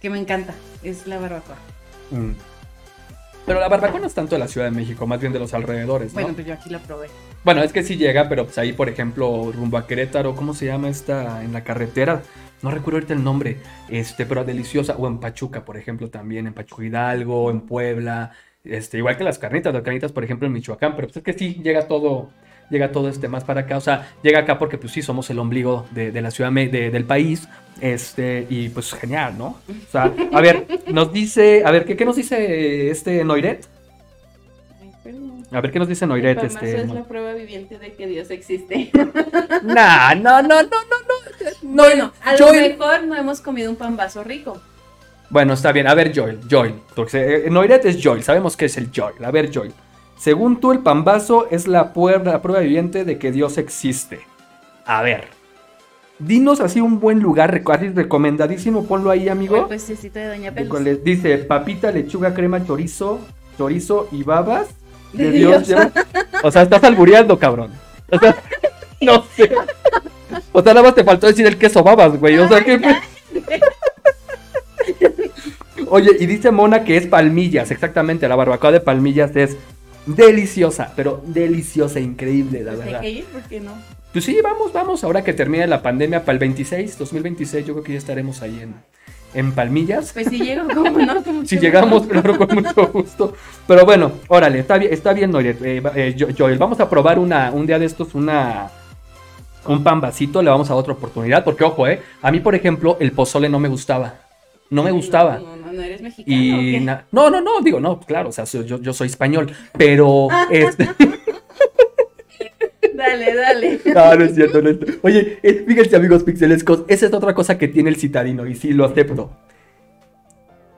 que me encanta es la barbacoa. Mm. Pero la barbacoa no es tanto de la Ciudad de México, más bien de los alrededores, ¿no? Bueno, pues yo aquí la probé. Bueno, es que sí llega, pero pues ahí, por ejemplo, rumbo a Querétaro, ¿cómo se llama esta en la carretera? No recuerdo ahorita el nombre, este, pero deliciosa. O en Pachuca, por ejemplo, también, en Pachuca Hidalgo, en Puebla, este, igual que las carnitas, las carnitas, por ejemplo, en Michoacán, pero pues es que sí, llega todo, llega todo este más para acá. O sea, llega acá porque pues sí, somos el ombligo de, de la ciudad de- del país. Este, y pues genial, ¿no? O sea, a ver, nos dice, a ver, ¿qué, qué nos dice este Noiret? A ver, ¿qué nos dice El Noiret? pamazo Este, es la prueba viviente de que Dios existe. Nah, no, no, no, no, no. no bueno, a lo Joel- mejor no hemos comido un pan vaso rico. Bueno, está bien. A ver, Joel, Joel. Porque eh, Noiret es Joel. Sabemos que es el Joel. A ver, Joel. Según tú, el pambazo es la, puer- la prueba viviente de que Dios existe. A ver. Dinos así un buen lugar, así recomendadísimo. Ponlo ahí, O el amigo. puestecito de Doña Pelos. Les dice papita, lechuga, crema, chorizo, chorizo y babas. De, De Dios. Dios. O sea, estás albureando, cabrón. O sea, no sé. O sea, nada más te faltó decir el queso babas, güey. O sea, que... Oye, y dice Mona que es palmillas, exactamente. La barbacoa de palmillas es deliciosa, pero deliciosa, increíble, la Pues hay verdad. que ir, ¿por qué no? Pues sí, vamos, vamos. Ahora que termine la pandemia para el 26, 2026, yo creo que ya estaremos ahí en, en Palmillas. Pues si llego, como no. con mucho Si gusto. llegamos, claro, con mucho gusto. Pero bueno, órale, está bien, está bien, Noret. Eh, eh, Jo- Joel, vamos a probar una, un día de estos, una. Un pan vasito, le vamos a otra oportunidad. Porque, ojo, eh. A mí, por ejemplo, el pozole no me gustaba. No me gustaba. No, eres mexicano. no, no, no, digo, no, claro, o sea, yo, yo soy español, pero este, Dale, dale. no, no es cierto, no es cierto. Oye, eh, fíjense amigos pixelescos, esa es otra cosa que tiene el citadino y sí lo acepto.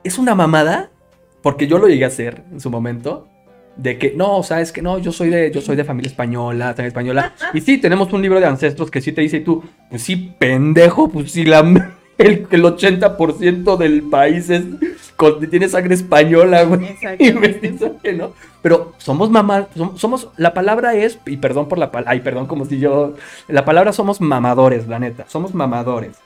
Es una mamada, porque yo lo llegué a hacer en su momento, de que no, o sea, es que no, yo soy de, yo soy de familia española, familia española, y sí, tenemos un libro de ancestros que sí te dice y tú, pues sí, pendejo, pues sí, la, el, el 80% del país es, con- tiene sangre española, güey. Y me Exactamente. dice que no. Pero somos mamá, som- somos, la palabra es, y perdón por la palabra, ay, perdón, como si yo, la palabra somos mamadores, la neta, somos mamadores.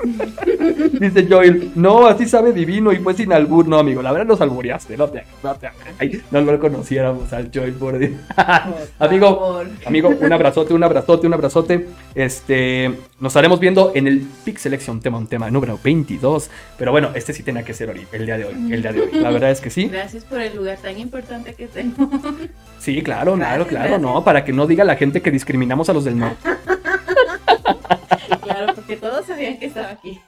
Dice Joel, no, así sabe divino y fue sin albur. No, amigo, la verdad nos albureaste, no te, no te, ay, no lo conociéramos al Joel por Dios. Amigo. Amigo, un abrazote, un abrazote, un abrazote. Este, nos estaremos viendo en el Pick Selection tema, un tema número 22. Pero bueno, este sí tenía que ser hoy, el día de hoy, el día de hoy. La verdad es que sí. Gracias por el lugar tan importante que tengo. Sí, claro, claro, Gracias, claro, no, para que no diga la gente que discriminamos a los del norte. porque todos sabían que estaba aquí.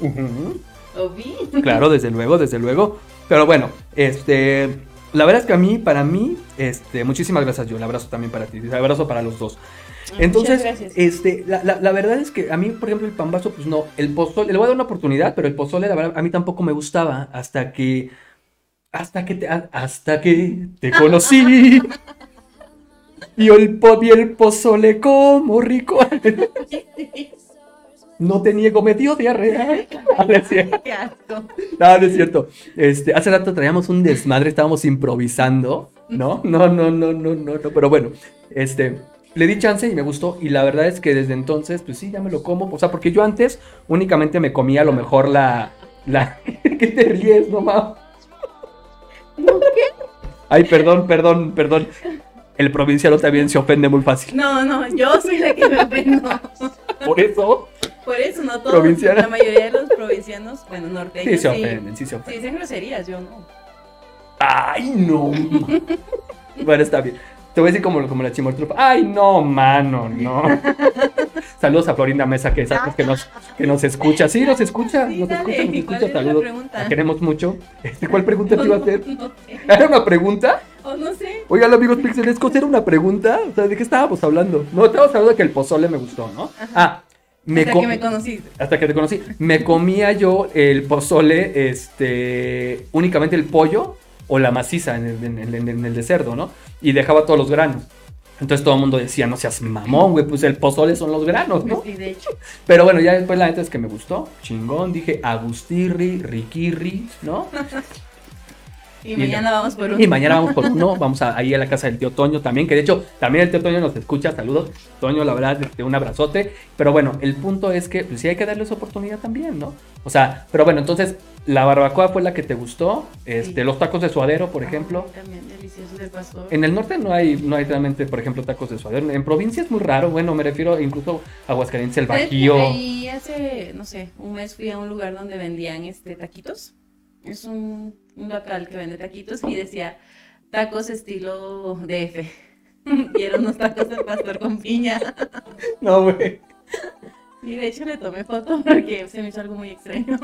Ujú. ¿O vi? Claro, desde luego, desde luego. Pero bueno, este, la verdad es que a mí, para mí, este, muchísimas gracias, yo. El abrazo también para ti, el abrazo para los dos. Entonces, Muchas gracias. este, la, la- la verdad es que a mí, por ejemplo, el pambazo, pues no, el pozole, le voy a dar una oportunidad, pero el pozole, la verdad, a mí tampoco me gustaba hasta que, hasta que te, hasta que te conocí. Y el, po- y el pozole como rico. No te niego, me dio diarrea. Ah, no es cierto. Qué asco. No, no es cierto. Este, hace rato traíamos un desmadre, estábamos improvisando, ¿no? No, no, no, no, no, no, pero bueno, este, le di chance y me gustó y la verdad es que desde entonces, pues sí, ya me lo como, o sea, porque yo antes únicamente me comía a lo mejor la, la, ¿qué te ríes, no mames? Ay, perdón, perdón, perdón. El provinciano también se ofende muy fácil. No, no, yo soy la que me ofendo. Por eso, Por eso no todos, Provinciana. la mayoría de los provincianos, bueno, norteños, sí se sí, ofenden, sí se sí ofenden. dicen groserías, yo no. Ay, no. bueno, está bien. Te voy a decir como, como la chimortrupa. Ay, no, mano, no. Saludos a Florinda Mesa, que sabes que nos, que nos escucha. Sí, nos escucha, Sí, nos dale, escucha, nos ¿cuál escucha. la Saludos. La queremos mucho. Este, ¿Cuál pregunta te iba a hacer? No sé. ¿Era una pregunta? O no sé. Oigan, amigos pixelescos, ¿era una pregunta? O sea, ¿de qué estábamos hablando? No, estábamos hablando de que el pozole me gustó, ¿no? Ah, me, Hasta que me conociste. hasta que te conocí. Me comía yo el pozole, este, únicamente el pollo o la maciza en el, en el- en el- en el de cerdo, ¿no? Y dejaba todos los granos. Entonces todo el mundo decía, no seas mamón, güey, pues el pozole son los granos, ¿no? Sí, de hecho. Pero bueno, ya después la neta es que me gustó. Chingón, dije Agustirri, Riquirri, ¿no? Y mañana vamos por un. Y mañana vamos por uno, vamos a, ahí a la casa del tío Toño también, que de hecho también el tío Toño nos escucha, saludos. Toño, la verdad, este, un abrazote. Pero bueno, el punto es que pues, sí hay que darles oportunidad también, ¿no? O sea, pero bueno, entonces la barbacoa fue la que te gustó, este, Sí. los tacos de suadero, por ejemplo. También delicioso del pastor. En el norte no hay, no hay realmente, por ejemplo, tacos de suadero. En provincia es muy raro, bueno, me refiero incluso a Aguascalientes, el ¿Sabes Bajío. Ahí hace, no sé, un mes fui a un lugar donde vendían este taquitos. Es un, un local que vende taquitos y decía tacos estilo DF. y eran unos tacos de pastor con piña. No, güey. Y de hecho le tomé foto porque se me hizo algo muy extraño.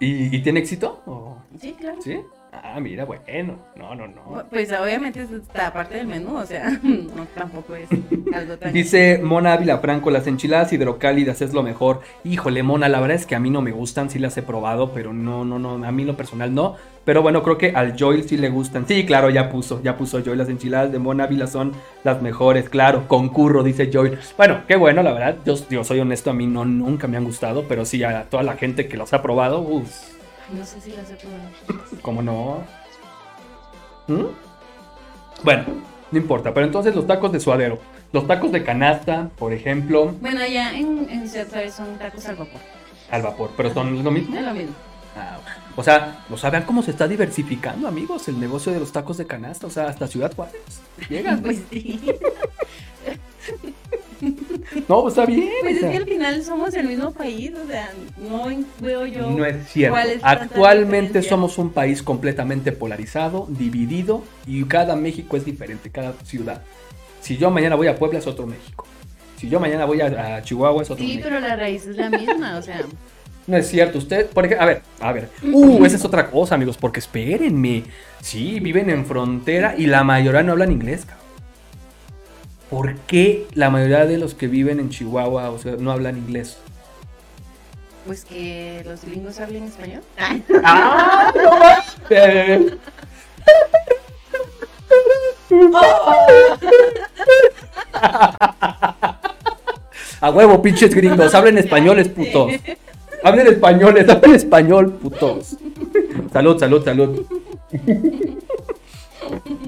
¿Y, y tiene éxito? ¿O- sí, claro. ¿Sí? Ah, mira, bueno. No, no, no. Pues obviamente es esta parte del menú, o sea, no tampoco es algo tan... Dice Mona Ávila Franco, las enchiladas hidrocálidas es lo mejor. Híjole, Mona, la verdad es que a mí no me gustan, sí las he probado, pero no, no, no, a mí en lo personal no. Pero bueno, creo que al Joel sí le gustan. Sí, claro, ya puso, ya puso Joel. Las enchiladas de Mona Ávila son las mejores, claro, concurro, dice Joel. Bueno, qué bueno, la verdad, yo, yo soy honesto, a mí no, nunca me han gustado, pero sí a toda la gente que los ha probado, uff, No sé si las he probado. ¿cómo no? ¿Mm? Bueno, no importa, pero entonces los tacos de suadero, los tacos de canasta, por ejemplo, Bueno, allá en, en Ciudad Juárez son tacos al vapor. al vapor, pero son lo mismo. Es lo mismo. Ah, o sea, o sea, vean cómo se está diversificando, amigos, el negocio de los tacos de canasta, o sea, hasta Ciudad Juárez. Llegan. Pues sí. No, pues está bien. Pues o es que al final somos el mismo país, o sea, no veo yo. No es cierto. cuál es Actualmente somos un país completamente polarizado, dividido y cada México es diferente, cada ciudad. Si yo mañana voy a Puebla es otro México. Si yo mañana voy a, a Chihuahua es otro Sí, México. pero la raíz es la misma, o sea. No es cierto, usted, por ejemplo, a ver, a ver. Uh, esa es otra cosa, amigos, porque espérenme. Sí, viven en frontera y la mayoría no hablan inglés, cabrón. ¿Por qué la mayoría de los que viven en Chihuahua o sea, no hablan inglés? Pues que los gringos hablen español. ¡Ah! ¡No más! A huevo, pinches gringos, hablen españoles, putos. Hablen españoles, hablen español, putos. Salud, salud, salud.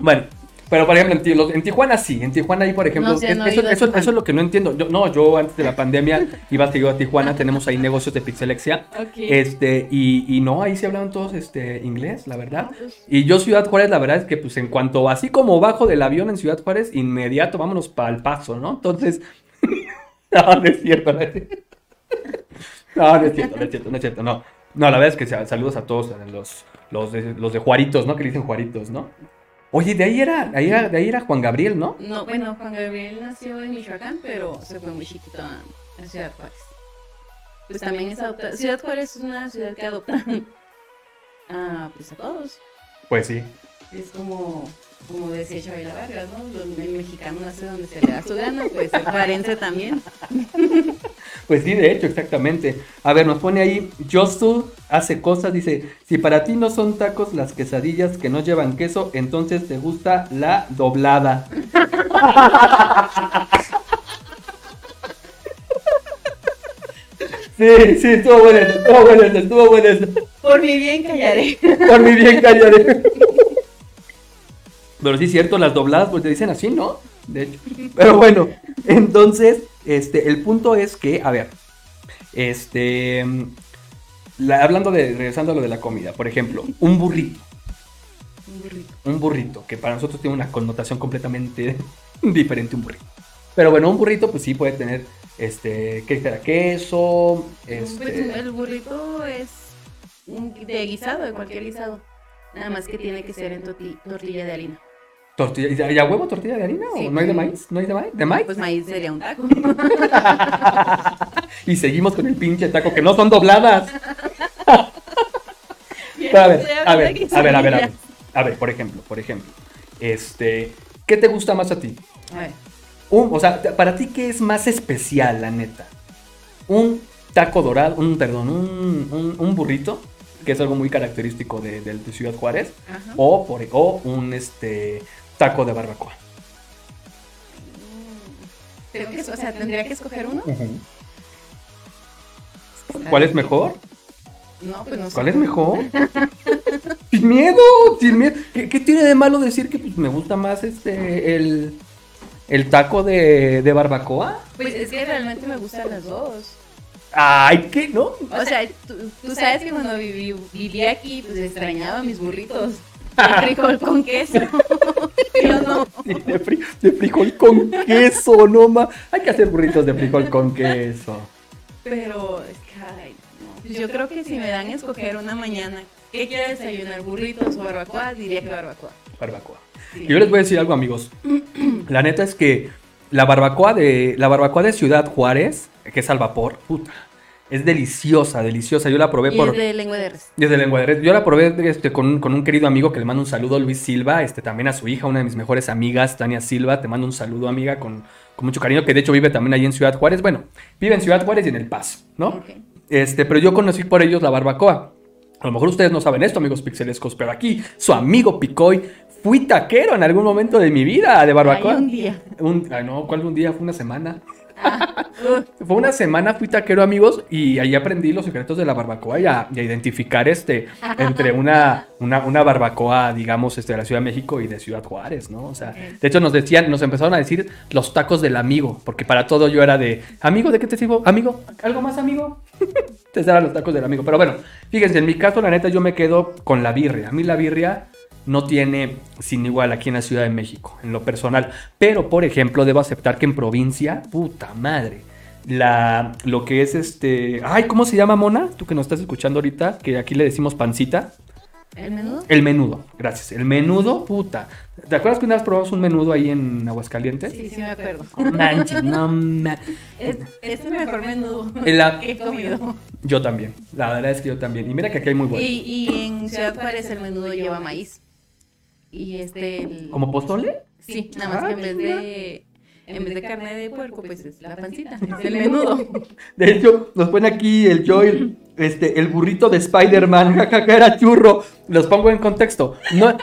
Bueno, pero por ejemplo, en, Tijuana sí, en Tijuana ahí, por ejemplo, No es- no eso, a eso- es lo que no entiendo. Yo, no, yo antes de la pandemia iba seguido a Tijuana, tenemos ahí negocios de Pixelexia. Ok. Este, y, y no, ahí se hablaban todos este, inglés, la verdad. Pues, Y yo Ciudad Juárez, la verdad es que pues en cuanto, así como bajo del avión en Ciudad Juárez, inmediato vámonos para el paso, ¿no? Entonces, no, no es cierto, no es cierto. No, no es cierto, no es cierto, no es cierto, no. No, la verdad es que sa- saludos a todos a los, los, de, los de Juaritos, ¿no? Que le dicen Juaritos, ¿no? Oye, de ahí era, ahí era, de ahí era Juan Gabriel, ¿no? No, bueno, Juan Gabriel nació en Michoacán, pero se fue muy chiquito a, a Ciudad Juárez. Pues también es adoptada. Ciudad Juárez es una ciudad que adopta a, pues a todos. Pues sí. Es como, como decía Chabela Vargas, ¿no? Los- El mexicano nace donde se le da su gana, pues el juarense también. Pues sí, de hecho, exactamente. A ver, nos pone ahí, Josu hace cosas, dice, si para ti no son tacos las quesadillas que no llevan queso, entonces te gusta la doblada. Sí, sí, estuvo bueno, eso, estuvo bueno, eso, estuvo bueno. eso. Por mi bien callaré. Por mi bien callaré. Pero sí es cierto, las dobladas pues te dicen así, ¿no? De hecho. Pero bueno, entonces, este, el punto es que, a ver, este, la- hablando de, regresando a lo de la comida, por ejemplo, un burrito, Un burrito. un burrito, que para nosotros tiene una connotación completamente diferente un burrito. Pero bueno, un burrito pues sí puede tener, este, ¿qué será? Queso, este... el burrito es de guisado, de cualquier guisado. Nada más que tiene que ser en torti- tortilla de harina. Tortilla, ¿y a huevo tortilla de harina? Sí. ¿O no hay de maíz? ¿No hay de maíz? ¿De maíz? Pues maíz sería un taco. y seguimos con el pinche taco, que no son dobladas. Pero a ver, a ver, a ver, a ver, a ver. A ver, por ejemplo, por ejemplo. Este, ¿qué te gusta más a ti? A ver, Un, o sea, para ti, ¿qué es más especial, la neta? Un taco dorado, un, perdón, un, un- un burrito, que es algo muy característico de, de- de Ciudad Juárez, ajá. o, por, o un este, taco de barbacoa. Tengo que, o sea, tendría que escoger uno. ¿Cuál es mejor? No, pues no sé. ¿Cuál es mejor? sin miedo, sin miedo. ¿Qué, qué tiene de malo decir que pues, me gusta más este el, el taco de, de barbacoa? Pues es que realmente me gustan las dos. Ay, ¿qué? ¿No? O sea, tú, tú sabes que cuando viví, viví aquí, pues extrañaba mis burritos. De frijol con queso. Yo no. Sí, De, fri- de frijol con queso, no más. Hay que hacer burritos de frijol con queso. Pero es que, ay, no. Pues yo creo que si me dan a escoger una mañana, ¿qué quiero desayunar? ¿Burritos o barbacoa? Diría que barbacoa. Barbacoa. Sí. Y yo les voy a decir algo, amigos. La neta es que la barbacoa de la barbacoa de Ciudad Juárez, que es al vapor, puta, es deliciosa, deliciosa. Yo la probé Y por es de lengua de res. Lengua de. Yo la probé este, con, un- con un querido amigo que le mando un saludo, Luis Silva, este, también a su hija, una de mis mejores amigas, Tania Silva. Te mando un saludo, amiga, con, con mucho cariño, que de hecho vive también ahí en Ciudad Juárez. Bueno, vive en Ciudad Juárez y en El Paso, ¿no? Este, pero yo conocí por ellos la barbacoa. A lo mejor ustedes no saben esto, amigos pixelescos, pero aquí su amigo Picoy fui taquero en algún momento de mi vida de barbacoa. Ay, un día. Un- ay, no, ¿cuál un día? Fue una semana. Uh, Fue una semana, fui taquero, amigos, y ahí aprendí los secretos de la barbacoa y a, y a identificar este entre una, una, una barbacoa, digamos, este, de la Ciudad de México y de Ciudad Juárez, ¿no? O sea, de hecho nos decían, nos empezaron a decir los tacos del amigo, porque para todo yo era de, amigo, ¿de qué te sirvo? Amigo, ¿algo más, amigo? Entonces eran los tacos del amigo. Pero bueno, fíjense, en mi caso, la neta, yo me quedo con la birria. A mí la birria no tiene sin igual aquí en la Ciudad de México, en lo personal. Pero, por ejemplo, debo aceptar que en provincia, puta madre, la, lo que es este... Ay, ¿cómo se llama, Mona? Tú que nos estás escuchando ahorita, que aquí le decimos pancita. ¿El menudo? El menudo, gracias. El menudo, puta. ¿Te acuerdas que una vez probamos un menudo ahí en Aguascalientes? Sí, sí me acuerdo. No manches, no ma- Es, es el mejor menudo En la- que he comido. Yo también, la verdad es que yo también. Y mira que aquí hay muy bueno. Y, y en Ciudad Juárez el menudo lleva maíz. Y este... El... ¿Como pozole? Sí, nada más Ah, que en vez de... En vez de carne de puerco, pues es la pancita, es el menudo. De hecho, nos pone aquí el Joel, este, el burrito de Spider-Man, jajaja, era churro. Los pongo en contexto. No,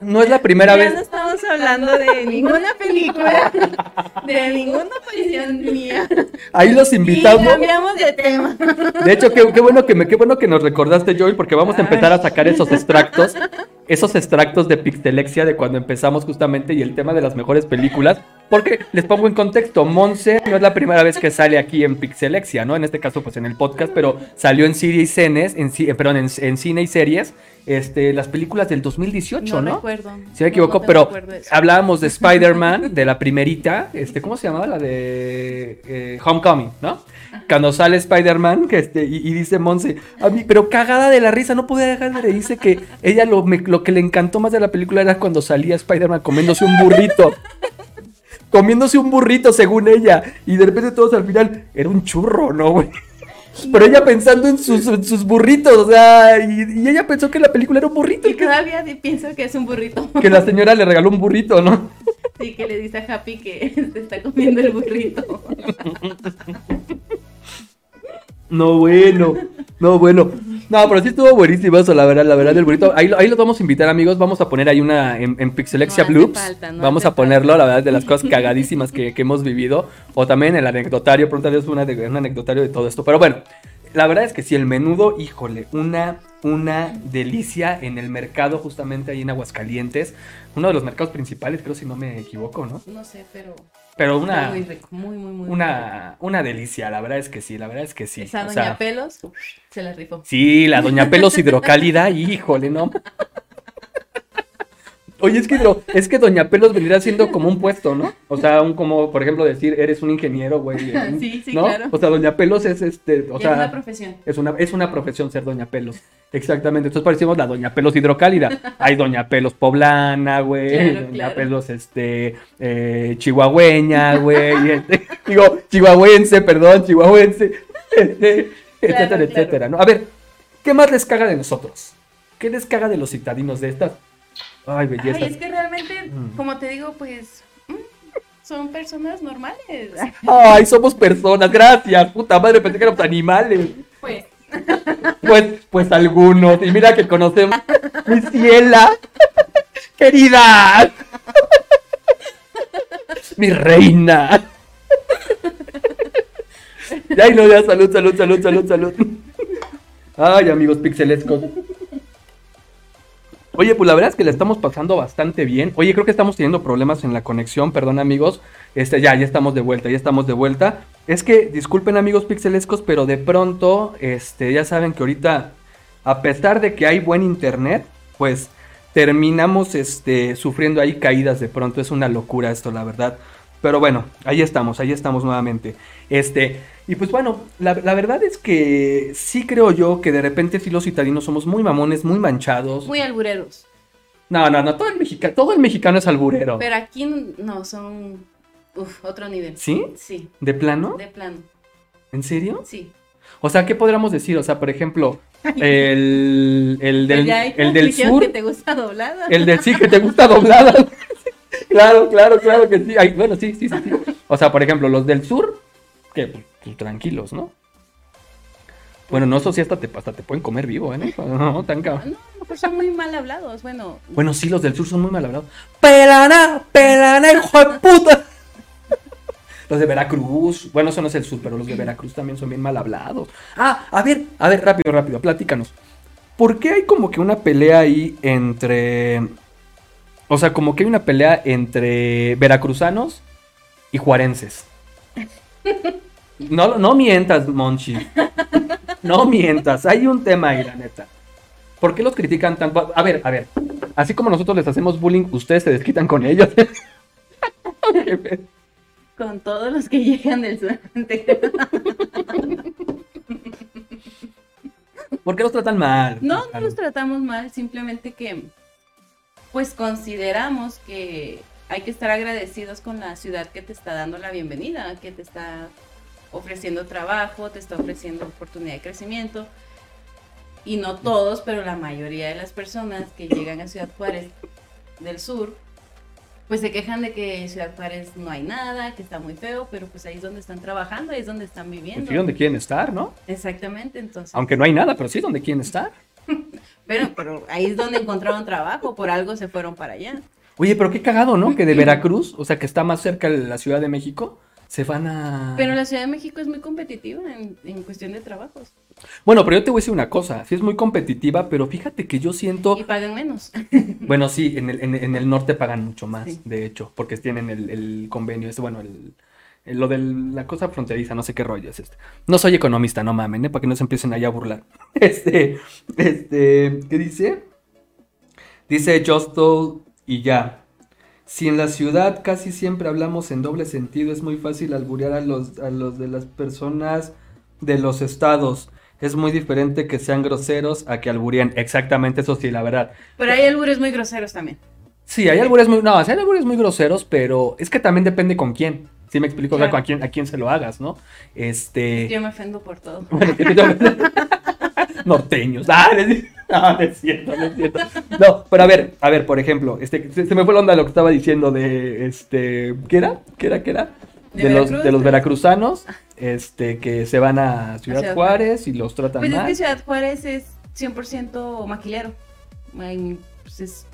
no es la primera ya vez. no estamos hablando de ninguna película, de ninguna aparición mía. Ahí los Y invitamos. cambiamos de tema. De hecho, qué, qué bueno que me, qué bueno que nos recordaste, Joel, porque vamos a empezar a sacar esos extractos, esos extractos de Pixelexia de cuando empezamos justamente y el tema de las mejores películas. Porque les pongo en contexto, Monse no es la primera vez que sale aquí en Pixelexia, ¿no? En este caso, pues en el podcast, pero salió en serie y cenes, en, eh, perdón, en, en cine y series, este, las películas del 2018, ¿no? recuerdo. Si me equivoco, No, no pero hablábamos de Spider-Man, de la primerita, este, ¿cómo se llamaba? La de eh, Homecoming, ¿no? Cuando sale Spider-Man, que este, y, y dice Monse, a mí, pero cagada de la risa, no podía dejar de reírse que ella lo, me- lo que le encantó más de la película era cuando salía Spider-Man comiéndose un burrito. Comiéndose un burrito, según ella. Y de repente todos al final, era un churro, ¿no, güey? Pero ella pensando en sus, en sus burritos, o sea, y, y ella pensó que la película era un burrito. Y Y que, todavía pienso que es un burrito. que la señora le regaló un burrito, ¿no? Sí, que le dice a Happy que se está comiendo el burrito. No, bueno. No, bueno. No, pero sí estuvo buenísimo eso, la verdad, la verdad del burrito. Ahí, ahí lo vamos a invitar, amigos. Vamos a poner ahí una en, en Pixelexia No hace Bloops. falta, no vamos a ponerlo, la verdad, de las cosas cagadísimas que, que hemos vivido. O también el anecdotario, pronto una de- un anecdotario de todo esto. Pero bueno, la verdad es que sí, el menudo, híjole, una, una delicia en el mercado, justamente ahí en Aguascalientes. Uno de los mercados principales, creo, si no me equivoco, ¿no? No sé, pero Pero una. muy rico, muy, muy, muy rico. Una, una delicia, la verdad es que sí, la verdad es que sí. Esa o doña sea, Pelos se la rifó. Sí, la doña Pelos hidrocálida, híjole, ¿no? Oye, es que, es que doña Pelos vendría siendo como un puesto, ¿no? O sea, un como, por ejemplo, decir, eres un ingeniero, güey. un- Sí, sí, ¿no? claro. O sea, doña Pelos es este, o sea, es una profesión. es una, es una profesión ser doña Pelos. Exactamente. Entonces parecimos la doña Pelos hidrocálida. Hay doña Pelos poblana, güey. Claro, doña claro. Pelos, este, eh, chihuahueña, güey. este, digo, chihuahuense, perdón, chihuahuense. Este, etcétera, claro. etcétera, ¿no? A ver, ¿qué más les caga de nosotros? ¿Qué les caga de los citadinos de estas? Ay, bellezas. Ay, es que realmente, Mm. como te digo, pues mm, son personas normales. Ay, somos personas, gracias. Puta madre, pensé que éramos animales. Pues, Pues, pues algunos. Y mira que conocemos. Mi ciela. Querida. Mi reina. Ya, y no, ya, salud, salud, salud, salud, salud. Ay, amigos pixelescos. Oye, pues la verdad es que la estamos pasando bastante bien. Oye, creo que estamos teniendo problemas en la conexión, perdón amigos. Este, ya, ya estamos de vuelta, ya estamos de vuelta. Es que, disculpen amigos pixelescos, pero de pronto, este, ya saben que ahorita, a pesar de que hay buen internet, pues terminamos, este, sufriendo ahí caídas de pronto. Es una locura esto, la verdad. Pero bueno, ahí estamos, ahí estamos nuevamente. Este, y pues bueno, la, la verdad es que sí creo yo que de repente sí los somos muy mamones, muy manchados. muy albureros. No, no, no, todo el, mexica- todo el mexicano es alburero. Pero aquí no, son uf, otro nivel. ¿Sí? Sí, ¿De plano? de plano. ¿En serio? Sí. O sea, ¿qué podríamos decir? O sea, por ejemplo, el, el del, Ya hay el del sur, que te gusta doblada. el del sí que te gusta doblada. claro, claro, claro que sí. Ay, bueno, sí, sí, sí, sí. O sea, por ejemplo, los del sur, que pues, pues, tranquilos, ¿no? Bueno, no, eso sí hasta te, hasta te pueden comer vivo, ¿eh? No, tan cabrón. No, a lo mejor son muy mal hablados. Bueno, Bueno, sí, los del sur son muy mal hablados. ¡Pelana! ¡Pelana, hijo de puta! Los de Veracruz, bueno, eso no es el sur, pero los de Veracruz también son bien mal hablados. Ah, a ver, a ver, rápido, rápido, platícanos. ¿Por qué hay como que una pelea ahí entre. O sea, como que hay una pelea entre veracruzanos y juarenses? No, no mientas, Monchi. No mientas, hay un tema ahí, la neta. ¿Por qué los critican tanto? A ver, a ver. Así como nosotros les hacemos bullying, ustedes se desquitan con ellos. Con todos los que llegan del sur. ¿Por qué los tratan mal? No, no los tratamos mal, simplemente que pues consideramos que hay que estar agradecidos con la ciudad que te está dando la bienvenida, que te está ofreciendo trabajo, te está ofreciendo oportunidad de crecimiento. Y no todos, pero la mayoría de las personas que llegan a Ciudad Juárez del sur, pues se quejan de que en Ciudad Juárez no hay nada, que está muy feo, pero pues ahí es donde están trabajando, ahí es donde están viviendo. Pues sí, donde quieren estar, ¿no? Exactamente, entonces. Aunque no hay nada, pero sí donde quieren estar. Pero, pero ahí es donde encontraron trabajo, por algo se fueron para allá. Oye, pero qué cagado, ¿no? Que de Veracruz, o sea, que está más cerca de la Ciudad de México, se van a... Pero la Ciudad de México es muy competitiva en, en cuestión de trabajos. Bueno, pero yo te voy a decir una cosa, sí es muy competitiva, pero fíjate que yo siento... Y pagan menos. Bueno, sí, en el, en, en el norte pagan mucho más, Sí. de hecho, porque tienen el, el convenio, este, bueno, el- lo de la cosa fronteriza, no sé qué rollo es este. No soy economista, no mamen, ¿eh? Para que no se empiecen allá a burlar. Este, este, ¿qué dice? Dice Justo y ya. Si en la ciudad casi siempre hablamos en doble sentido, es muy fácil alburear a los, a los de las personas de los estados. Es muy diferente que sean groseros a que albureen. Exactamente, eso sí, la verdad. Pero hay albures muy groseros también. Sí, hay albures muy, no, sí hay albures muy groseros, pero es que también depende con quién. Sí me explico, o sea, a quién, a quién se lo hagas, ¿no? Este... Yo me ofendo por todo. Norteños. Ah, no es- cierto, no es cierto. No, pero a ver, a ver, por ejemplo, este, se, se me fue la onda de lo que estaba diciendo de, este, ¿qué era? ¿Qué era? ¿Qué era? ¿De De, los, de los veracruzanos, este, que se van a Ciudad, Ciudad Juárez y los tratan Pues es que Ciudad Juárez es 100% maquilero. Pues es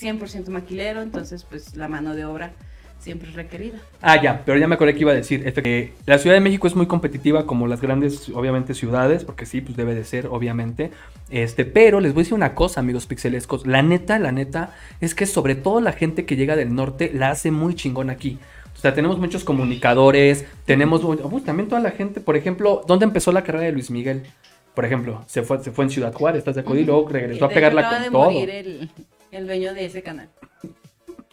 100% maquilero, entonces pues la mano de obra siempre es requerida. Ah, ya, pero ya me acordé que iba a decir. efe- que la Ciudad de México es muy competitiva como las grandes, obviamente, ciudades, porque sí, pues debe de ser, obviamente. Este, pero les voy a decir una cosa, amigos pixelescos. La neta, la neta, es que sobre todo la gente que llega del norte la hace muy chingón aquí. O sea, tenemos muchos comunicadores, tenemos uy, también toda la gente, por ejemplo, ¿dónde empezó la carrera de Luis Miguel? Por ejemplo, se fue, se fue en Ciudad Juárez, ¿estás de acuerdo? Y luego regresó a pegarla con de todo. morir el, el dueño de ese canal,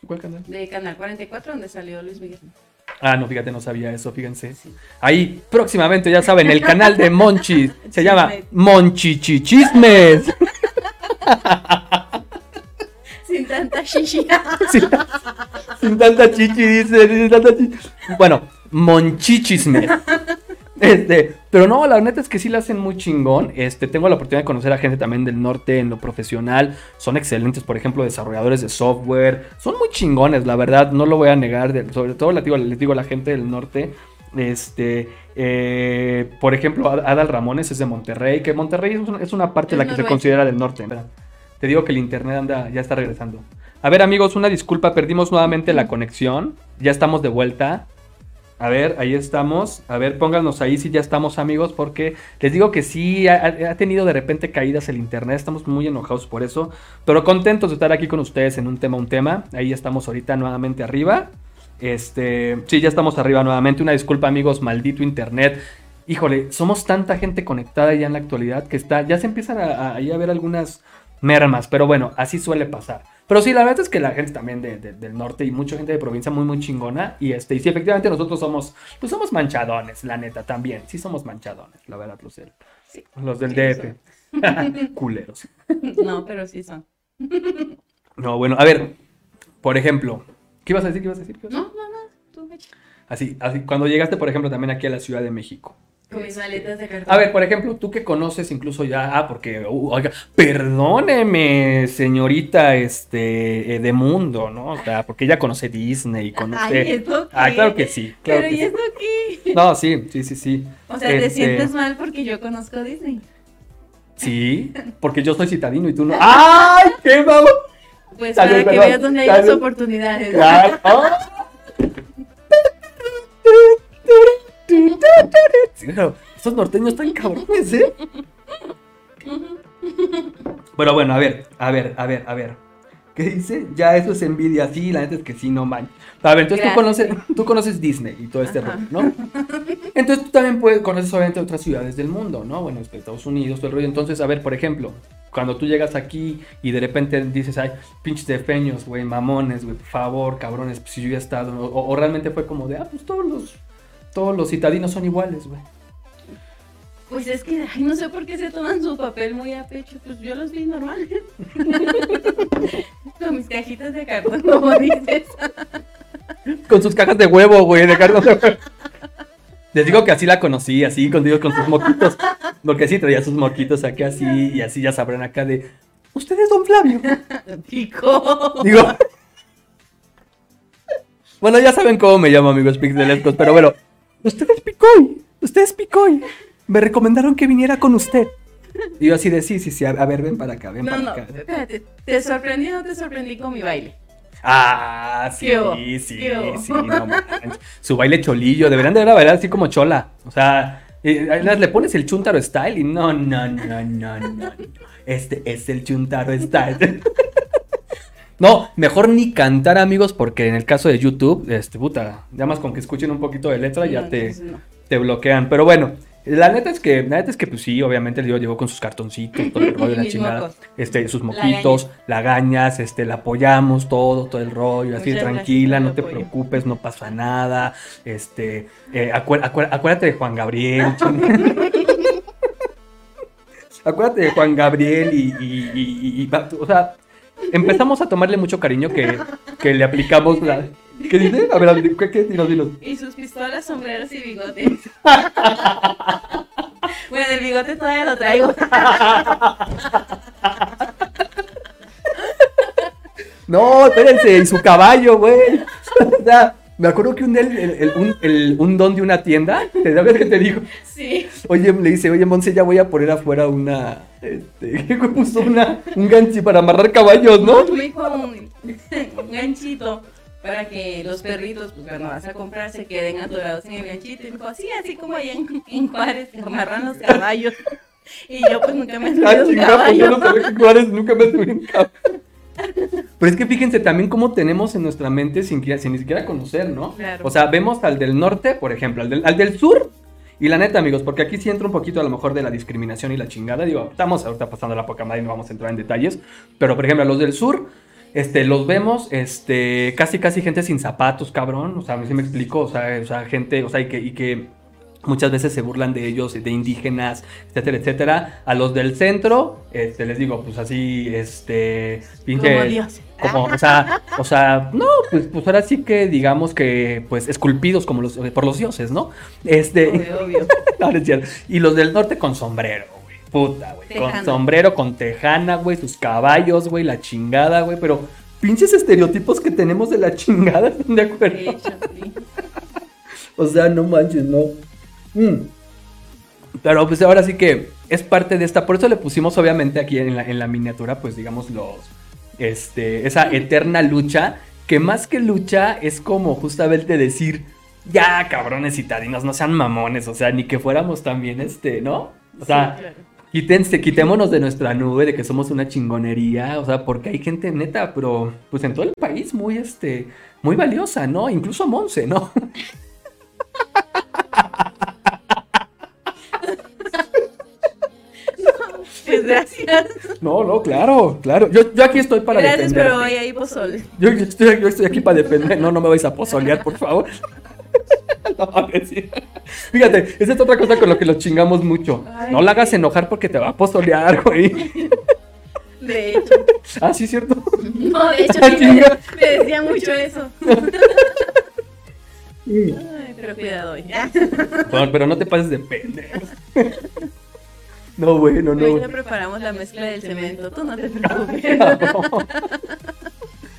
¿Cuál canal? de Canal 44, donde salió Luis Miguel. Ah, no, fíjate, no sabía eso, fíjense. Ahí, próximamente, ya saben, el canal de Monchi se llama Chismes. Monchichichismes. Sin tanta. Sin, sin tanta chichi, dice, sin tanta chichi. Bueno, Monchichismes. Este, pero no, la neta es que sí la hacen muy chingón. Este, tengo la oportunidad de conocer a gente también del norte en lo profesional. Son excelentes, por ejemplo, desarrolladores de software. Son muy chingones, la verdad, no lo voy a negar. sobre todo les digo, les digo a la gente del norte. Este, eh, por ejemplo, Ad- Adal Ramones es de Monterrey, que Monterrey es una, es una parte de la que se considera del norte. Te digo que el internet anda, ya está regresando. A ver, amigos, una disculpa, perdimos nuevamente la conexión. Ya estamos de vuelta. A ver, ahí estamos. A ver, pónganos ahí si ya estamos, amigos, porque les digo que sí, ha, tenido de repente caídas el internet. Estamos muy enojados por eso, pero contentos de estar aquí con ustedes en un tema, un tema. Ahí estamos ahorita nuevamente arriba. Este, sí, ya estamos arriba nuevamente. Una disculpa, amigos, maldito internet. Híjole, somos tanta gente conectada ya en la actualidad que está, ya se empiezan a, a- a ver algunas mermas, pero bueno, así suele pasar. Pero sí, la verdad es que la gente también de- de- del norte y mucha gente de provincia muy, muy chingona. Y este, y sí, efectivamente nosotros somos, pues somos manchadones, la neta, también. Sí somos manchadones, la verdad, los del, Sí. los del Sí, DF. Culeros. No, pero sí son. No, bueno, a ver, por ejemplo, ¿qué ibas a decir? ¿Qué ibas a decir? ¿Qué ibas a No, decir? no, no. Tú, echa. Así, así, cuando llegaste, por ejemplo, también aquí a la Ciudad de México. Con mis maletas de cartón. A ver, por ejemplo, tú que conoces incluso ya, ah, porque, uh, oiga, perdóneme, señorita, este, eh, de mundo, ¿no? O sea, porque ella conoce Disney, conoce... Ay, ¿eso Ah, qué? claro que sí, claro Pero que ¿y sí. eso qué? No, sí, sí, sí, sí. O sea, te Este, sientes mal porque yo conozco Disney. Sí, porque yo soy citadino y tú no. ¡Ay, qué vamos! Pues Salud, para que perdón, veas dónde hay las oportunidades. Claro. Estos norteños están cabrones, ¿eh? Pero bueno, a ver, a ver, a ver, a ver. ¿Qué dice? Ya eso es envidia, sí, la neta es que sí, no manches. A ver, entonces tú conoces, tú conoces Disney y todo este rollo, ¿no? Entonces tú también puedes, conoces obviamente otras ciudades del mundo, ¿no? Bueno, este, Estados Unidos, todo el rollo. Entonces, a ver, por ejemplo, cuando tú llegas aquí y de repente dices, ay, pinches de peños, güey, mamones, güey, por favor, cabrones, pues si yo ya he estado, o, o realmente fue como de, ah, pues todos los, todos los citadinos son iguales, güey. Pues es que, ay, no sé por qué se toman su papel muy a pecho. Pues yo los vi normal. Con mis cajitas de cartón, como dices. Con sus cajas de huevo, güey, de cartón de huevo. Les digo que así la conocí, así, con, con sus moquitos. Porque sí, traía sus moquitos aquí así, y así ya sabrán acá de, ¿usted es Don Flavio? Pico. Digo. Bueno, ya saben cómo me llamo, amigos pixelescos, pero bueno. Usted es Picoy. Usted es Picoy. Me recomendaron que viniera con usted. Y yo así de sí, sí, sí. A, a ver, ven para acá, ven No, para no, acá. espérate. ¿Te sorprendí o no te sorprendí con mi baile? Ah, sí, sí, ¿Qué hubo? sí, no. Su baile cholillo. Deberían de bailar así como chola. O sea, eh, además le pones el chuntaro style y no, no, no, no, no. no. Este es el chuntaro style. No, mejor ni cantar, amigos, porque en el caso de YouTube, este, puta, ya más con que escuchen un poquito de letra ya No, te, no. te bloquean. Pero bueno, la neta es que, la neta es que, pues sí, obviamente el llegó con sus cartoncitos, todo el rollo de la chingada. mocos. Este, sus moquitos, lagañas, este, la apoyamos, todo, todo el rollo, así Muchas tranquila, gracias no te apoyo. preocupes, no pasa nada. Este, eh, acuérdate de Juan Gabriel. acuérdate de Juan Gabriel y, y- y- y- y- o sea, empezamos a tomarle mucho cariño que, que le aplicamos la... ¿Qué dice? A ver, ¿qué, qué? Dinos, dinos. Y sus pistolas, sombreros y bigotes. bueno, el bigote todavía lo traigo. No, espérense, y su caballo, güey. O sea, me acuerdo que un, el, el- un, el- un don de una tienda, ¿te sabes que te digo? Sí. Oye, le dice, oye, Monse, ya voy a poner afuera una, este, ¿qué puso? Una, un ganchi para amarrar caballos, ¿no? Me dijo un, un ganchito para que los perritos, pues cuando vas a comprar, se queden atorados en el ganchito. Y me dijo, sí, así como allá en, en Juárez, que amarran los caballos. Y yo, pues nunca me Ah, subido a un pues yo caballo. no sabía que Juárez nunca me subí en caballo. Pero es que fíjense también cómo tenemos en nuestra mente sin, que- sin ni siquiera conocer, ¿no? Claro. O sea, vemos al del norte, por ejemplo, al del, al del sur. Y la neta, amigos, porque aquí sí entra un poquito a lo mejor de la discriminación y la chingada. Digo, estamos ahorita pasando la poca madre y no vamos a entrar en detalles. Pero, por ejemplo, a los del sur, este, los vemos, este, casi, casi gente sin zapatos, cabrón. O sea, a mí sí me explico. O sea, o sea gente, o sea, y que, y que muchas veces se burlan de ellos, de indígenas, etcétera, etcétera. A los del centro, este, les digo, pues así, este, pinche. Como Dios. Como, o sea, o sea, no, pues, pues ahora sí que digamos que, pues, esculpidos como los, por los dioses, ¿no? Este, Obvio, obvio. no, no es cierto. Y los del norte con sombrero, güey. Puta, güey. Con sombrero, con tejana, güey. Sus caballos, güey. La chingada, güey. Pero pinches estereotipos que tenemos de la chingada, ¿están de acuerdo? De hecho, sí. O sea, no manches, no. Mm. Pero pues ahora sí que es parte de esta. Por eso le pusimos, obviamente, aquí en la, en la miniatura, pues digamos, los. Este. Esa eterna lucha. Que más que lucha es como justamente decir. Ya, cabrones citadinos, no sean mamones. O sea, ni que fuéramos también, este, ¿no? O sea, Sí, claro. Quítense, quitémonos de nuestra nube de que somos una chingonería, o sea, porque hay gente neta, pero pues en todo el país muy este, muy valiosa, ¿no? Incluso Monse, ¿no? Pues gracias. No, no, claro, claro. Yo, yo aquí estoy para Gracias, defender. pero hoy hay pozole. Yo, yo estoy, yo estoy aquí para defender. No, no me vais a pozolear, por favor. No, sí. Fíjate, esa es otra cosa con lo que los chingamos mucho. Ay. No la hagas enojar porque te va a pozolear, güey. De hecho. Ah, sí, cierto. No, de hecho, Ah, sí me, me decía mucho eso. Ay, pero cuidado hoy. No, pero no te pases de pendejo. No, bueno, Hoy no. preparamos la mezcla del cemento, tú no te preocupes.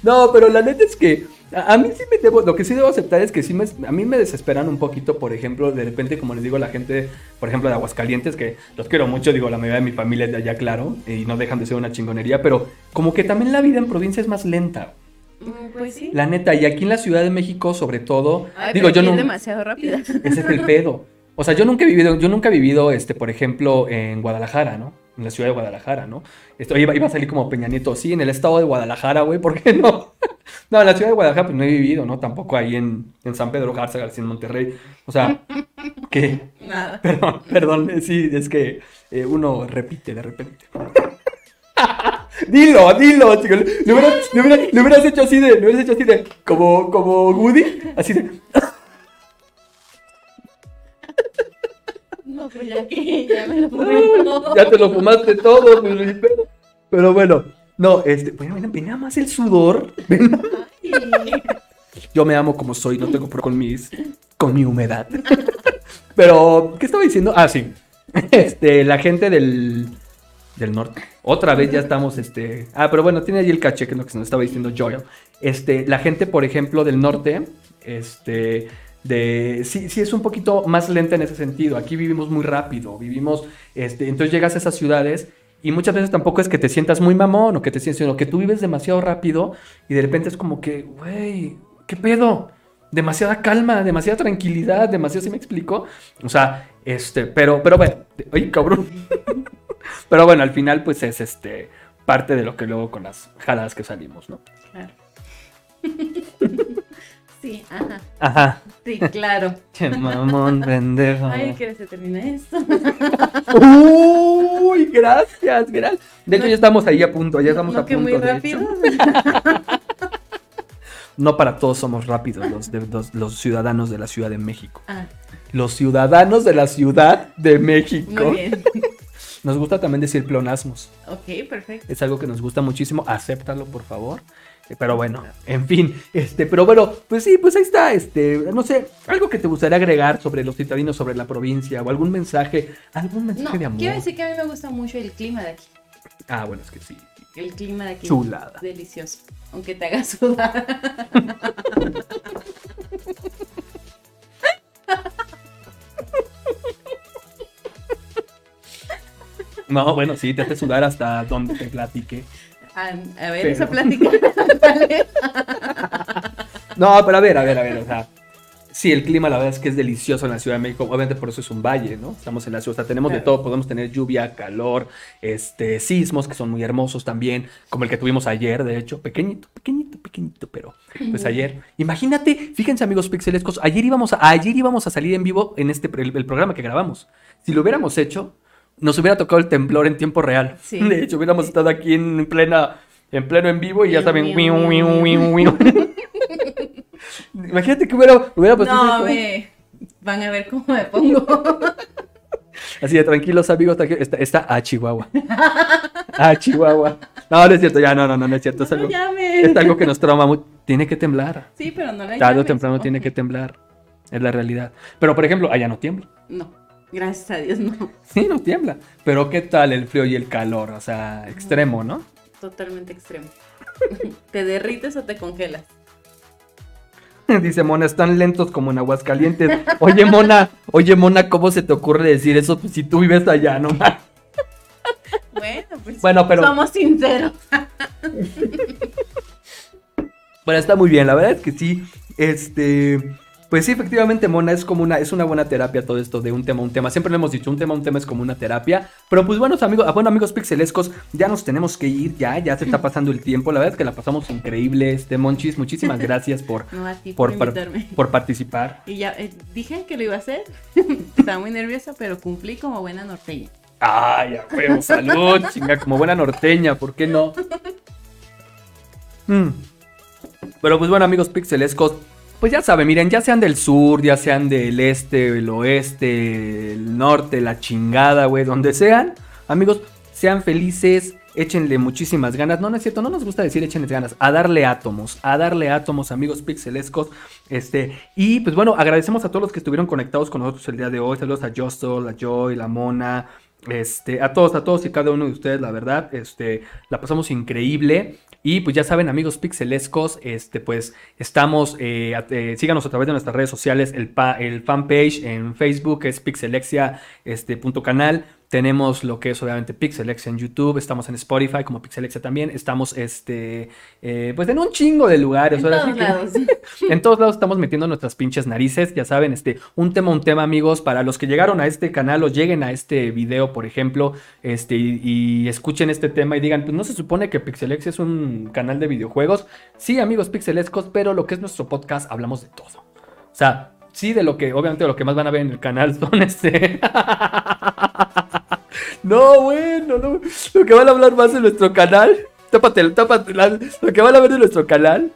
No, pero la neta es que a, mí sí me debo, lo que sí debo aceptar es que sí me, a mí me desesperan un poquito, por ejemplo, de repente, como les digo, la gente, por ejemplo, de Aguascalientes, que los quiero mucho, digo, la mayoría de mi familia es de allá, claro, y no dejan de ser una chingonería, pero como que también la vida en provincia es más lenta, Mm, Pues sí. la neta, y aquí en la Ciudad de México, sobre todo, Ay, digo, pero yo no... es demasiado rápida. Ese es el pedo. O sea, yo nunca he vivido, yo nunca he vivido, este, por ejemplo, en Guadalajara, ¿no? En la ciudad de Guadalajara, ¿no? Esto iba, iba a salir como Peña Nieto, sí, en el estado de Guadalajara, güey, ¿por qué no? No, en la ciudad de Guadalajara, pues no he vivido, ¿no? Tampoco ahí en, en San Pedro Garza, García, en Monterrey. O sea, que, Nada. perdón, perdón, sí, es que eh, uno repite de repente. Dilo, dilo, chico. Le hubieras, le hubieras- le hubieras hecho así de, le hubieras hecho así de, como, como Woody, así de. Pues ya que ya me lo fumé todo. Ya te lo fumaste todo. Pero bueno, no, este, bueno, ven, ven nada más el sudor. Ven nada más. Ay, Yo me amo como soy, no tengo problema con mis, con mi humedad. Pero, ¿qué estaba diciendo? Ah, sí. Este, la gente del, del norte. Otra vez ya estamos, este. Ah, pero bueno, tiene ahí el caché, que es lo que se nos estaba diciendo Joel. Este, la gente, por ejemplo, del norte, este. De, sí, sí es un poquito más lenta en ese sentido. Aquí vivimos muy rápido, vivimos, este, entonces llegas a esas ciudades y muchas veces tampoco es que te sientas muy mamón o que te sientas, sino que tú vives demasiado rápido y de repente es como que, güey, ¿qué pedo? Demasiada calma, demasiada tranquilidad, demasiado, ¿sí me explico? O sea, este, pero, pero bueno, oye, cabrón. pero bueno, al final, pues es este, parte de lo que luego con las jaladas que salimos, ¿no? claro. Sí, ajá. Ajá. Sí, claro. Che, mamón, pendejo. Ay, que se termina esto. Uy, gracias, gracias. De hecho, ya estamos ahí a punto, ya estamos No, a que punto. muy de rápido. hecho. No para todos somos rápidos los, de- los, los ciudadanos de la Ciudad de México. Ah, Los ciudadanos de la Ciudad de México. muy bien. Nos gusta también decir pleonasmos. Ok, perfecto. Es algo que nos gusta muchísimo. Acéptalo, por favor. Pero bueno, en fin, este, pero bueno, pues sí, pues ahí está, este, no sé, algo que te gustaría agregar sobre los citadinos, sobre la provincia, o algún mensaje, algún mensaje No, de amor. quiero decir que a mí me gusta mucho el clima de aquí. Ah, bueno, es que sí. El clima de aquí. Chulada. Es delicioso. Aunque te haga sudar. No, bueno, sí, te hace sudar hasta donde te platique. A, a ver, Pero- esa plática. No, pero a ver, a ver, a ver, o sea, sí, el clima la verdad es que es delicioso en la Ciudad de México, obviamente por eso es un valle, ¿no? Estamos en la ciudad, o sea, tenemos de todo, podemos tener lluvia, calor, este, sismos que son muy hermosos también, como el que tuvimos ayer, de hecho, pequeñito, pequeñito, pequeñito, pero pues ayer. Imagínate, fíjense amigos pixelescos, ayer íbamos a, ayer íbamos a salir en vivo en este, el, el programa que grabamos. Si lo hubiéramos hecho, nos hubiera tocado el temblor en tiempo real. Sí. De hecho, hubiéramos estado aquí en plena, en pleno en vivo y ya saben. Imagínate que hubiera, hubiera pasado No, me. Van a ver cómo me pongo. Así de tranquilos, amigos. tranqui- Está, está a Chihuahua. A Chihuahua. No, no es cierto, ya, no, no, no, no es cierto. Es algo, es que nos trauma mucho. Tiene que temblar. Sí, pero no la Tarde o temprano tiene que temblar. Es la realidad. Pero, por ejemplo, allá no tiembla. No, gracias a Dios, no. Sí, no tiembla. Pero, ¿qué tal el frío y el calor? O sea, extremo, ¿no? Totalmente extremo. ¿Te derrites o te congelas? Dice Mona, están lentos como en Aguascalientes. Oye, Mona, oye, Mona, ¿cómo se te ocurre decir eso? Pues si tú vives allá, no. Bueno, pues. Bueno, pero- Somos sinceros. Bueno, está muy bien, la verdad es que sí. Este. Pues sí, efectivamente, Mona, es como una, es una buena terapia todo esto de un tema a un tema. Siempre lo hemos dicho, un tema a un tema es como una terapia. Pero pues bueno, amigos, ah, bueno, amigos pixelescos, ya nos tenemos que ir, ya, ya se está pasando el tiempo. La verdad es que la pasamos increíble, este Monchis. Muchísimas gracias por, No, por, por, por participar. Y ya eh, dije que lo iba a hacer. Estaba muy nerviosa, pero cumplí como buena norteña. Ay, a huevo, salud, chinga, como buena norteña, ¿por qué no? Mm. Pero pues bueno, amigos pixelescos, pues ya saben, miren, ya sean del sur, ya sean del este, el oeste, el norte, la chingada, güey, donde sean, amigos, sean felices, échenle muchísimas ganas. No, no es cierto, no nos gusta decir échenle ganas, a darle átomos, a darle átomos, amigos pixelescos. Este, y pues bueno, agradecemos a todos los que estuvieron conectados con nosotros el día de hoy. Saludos a Justo, a Joy, la Mona, este, a todos, a todos y cada uno de ustedes, la verdad, este, la pasamos increíble. Y pues ya saben, amigos pixelescos, este, pues estamos, eh, eh, síganos a través de nuestras redes sociales, el, pa- el fanpage en Facebook es pixelexia, este, canal. Tenemos lo que es obviamente Pixelexia en YouTube, estamos en Spotify como Pixelexia también, estamos este, eh, pues en un chingo de lugares. En ahora todos sí que- lados. en todos lados estamos metiendo nuestras pinches narices, ya saben, este, un tema, un tema, amigos, para los que llegaron a este canal o lleguen a este video, por ejemplo, este, y, y escuchen este tema y digan, pues no se supone que Pixelex es un canal de videojuegos. Sí, amigos pixelescos, pero lo que es nuestro podcast hablamos de todo. O sea, sí, de lo que, obviamente, lo que más van a ver en el canal son este. No, bueno, no. Lo que van a hablar más de nuestro canal. Tápate, tápate. Lo que van a ver de nuestro canal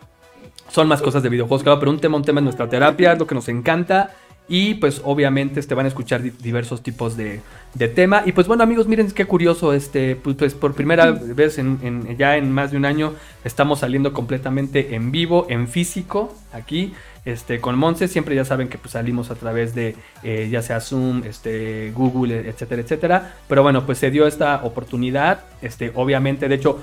son más cosas de videojuegos, claro, pero un tema, un tema es nuestra terapia, lo que nos encanta. Y pues obviamente este, van a escuchar di- diversos tipos de, de tema. Y pues bueno amigos, miren qué curioso, este, pues, pues, por primera vez en, en- ya en más de un año estamos saliendo completamente en vivo, en físico, aquí. Este, con Monse siempre ya saben que pues, salimos a través de eh, ya sea Zoom, este, Google, etcétera, etcétera. Pero bueno, pues se dio esta oportunidad. Este, obviamente, de hecho,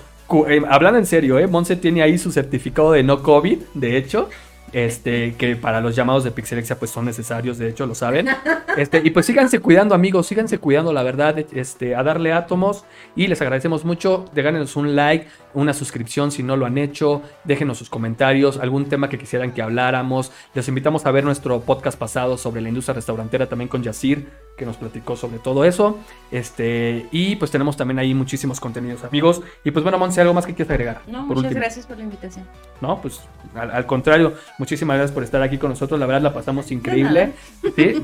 eh, hablando en serio, eh, Monse tiene ahí su certificado de no COVID, de hecho. Este, que para los llamados de Pixelexia pues son necesarios, de hecho, lo saben. Este, y pues síganse cuidando, amigos, síganse cuidando, la verdad, este, a darle átomos. Y les agradecemos mucho. Déjanos un like, una suscripción si no lo han hecho. Déjenos sus comentarios, algún tema que quisieran que habláramos. Les invitamos a ver nuestro podcast pasado sobre la industria restaurantera también con Yacir, que nos platicó sobre todo eso. Este, y pues tenemos también ahí muchísimos contenidos, amigos. Y pues bueno, Monse, ¿algo más que quieras agregar? No, Por muchas último. gracias por la invitación. No, pues al, al contrario, muchísimas gracias por estar aquí con nosotros. La verdad la pasamos increíble. ¿Sí?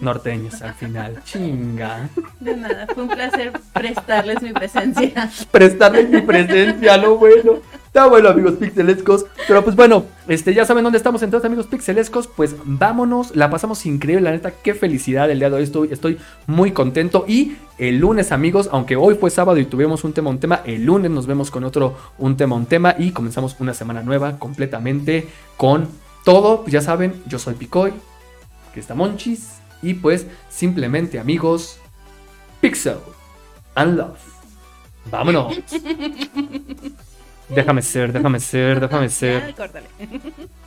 Norteños al final. Chinga. De nada, fue un placer prestarles mi presencia. Prestarles mi presencia, lo bueno. Está bueno, amigos pixelescos. Pero pues bueno, este, ya saben dónde estamos entonces, amigos pixelescos. Pues vámonos, la pasamos increíble, la neta. Qué felicidad el día de hoy. Estoy, muy contento. Y el lunes, amigos, aunque hoy fue sábado y tuvimos un tema, un tema, el lunes nos vemos con otro, un tema, un tema. Y comenzamos una semana nueva completamente con todo. Ya saben, yo soy Picoy, que está Monchis. Y pues simplemente, amigos, Pixel and Love. Vámonos. Déjame ser, déjame ser, déjame ser.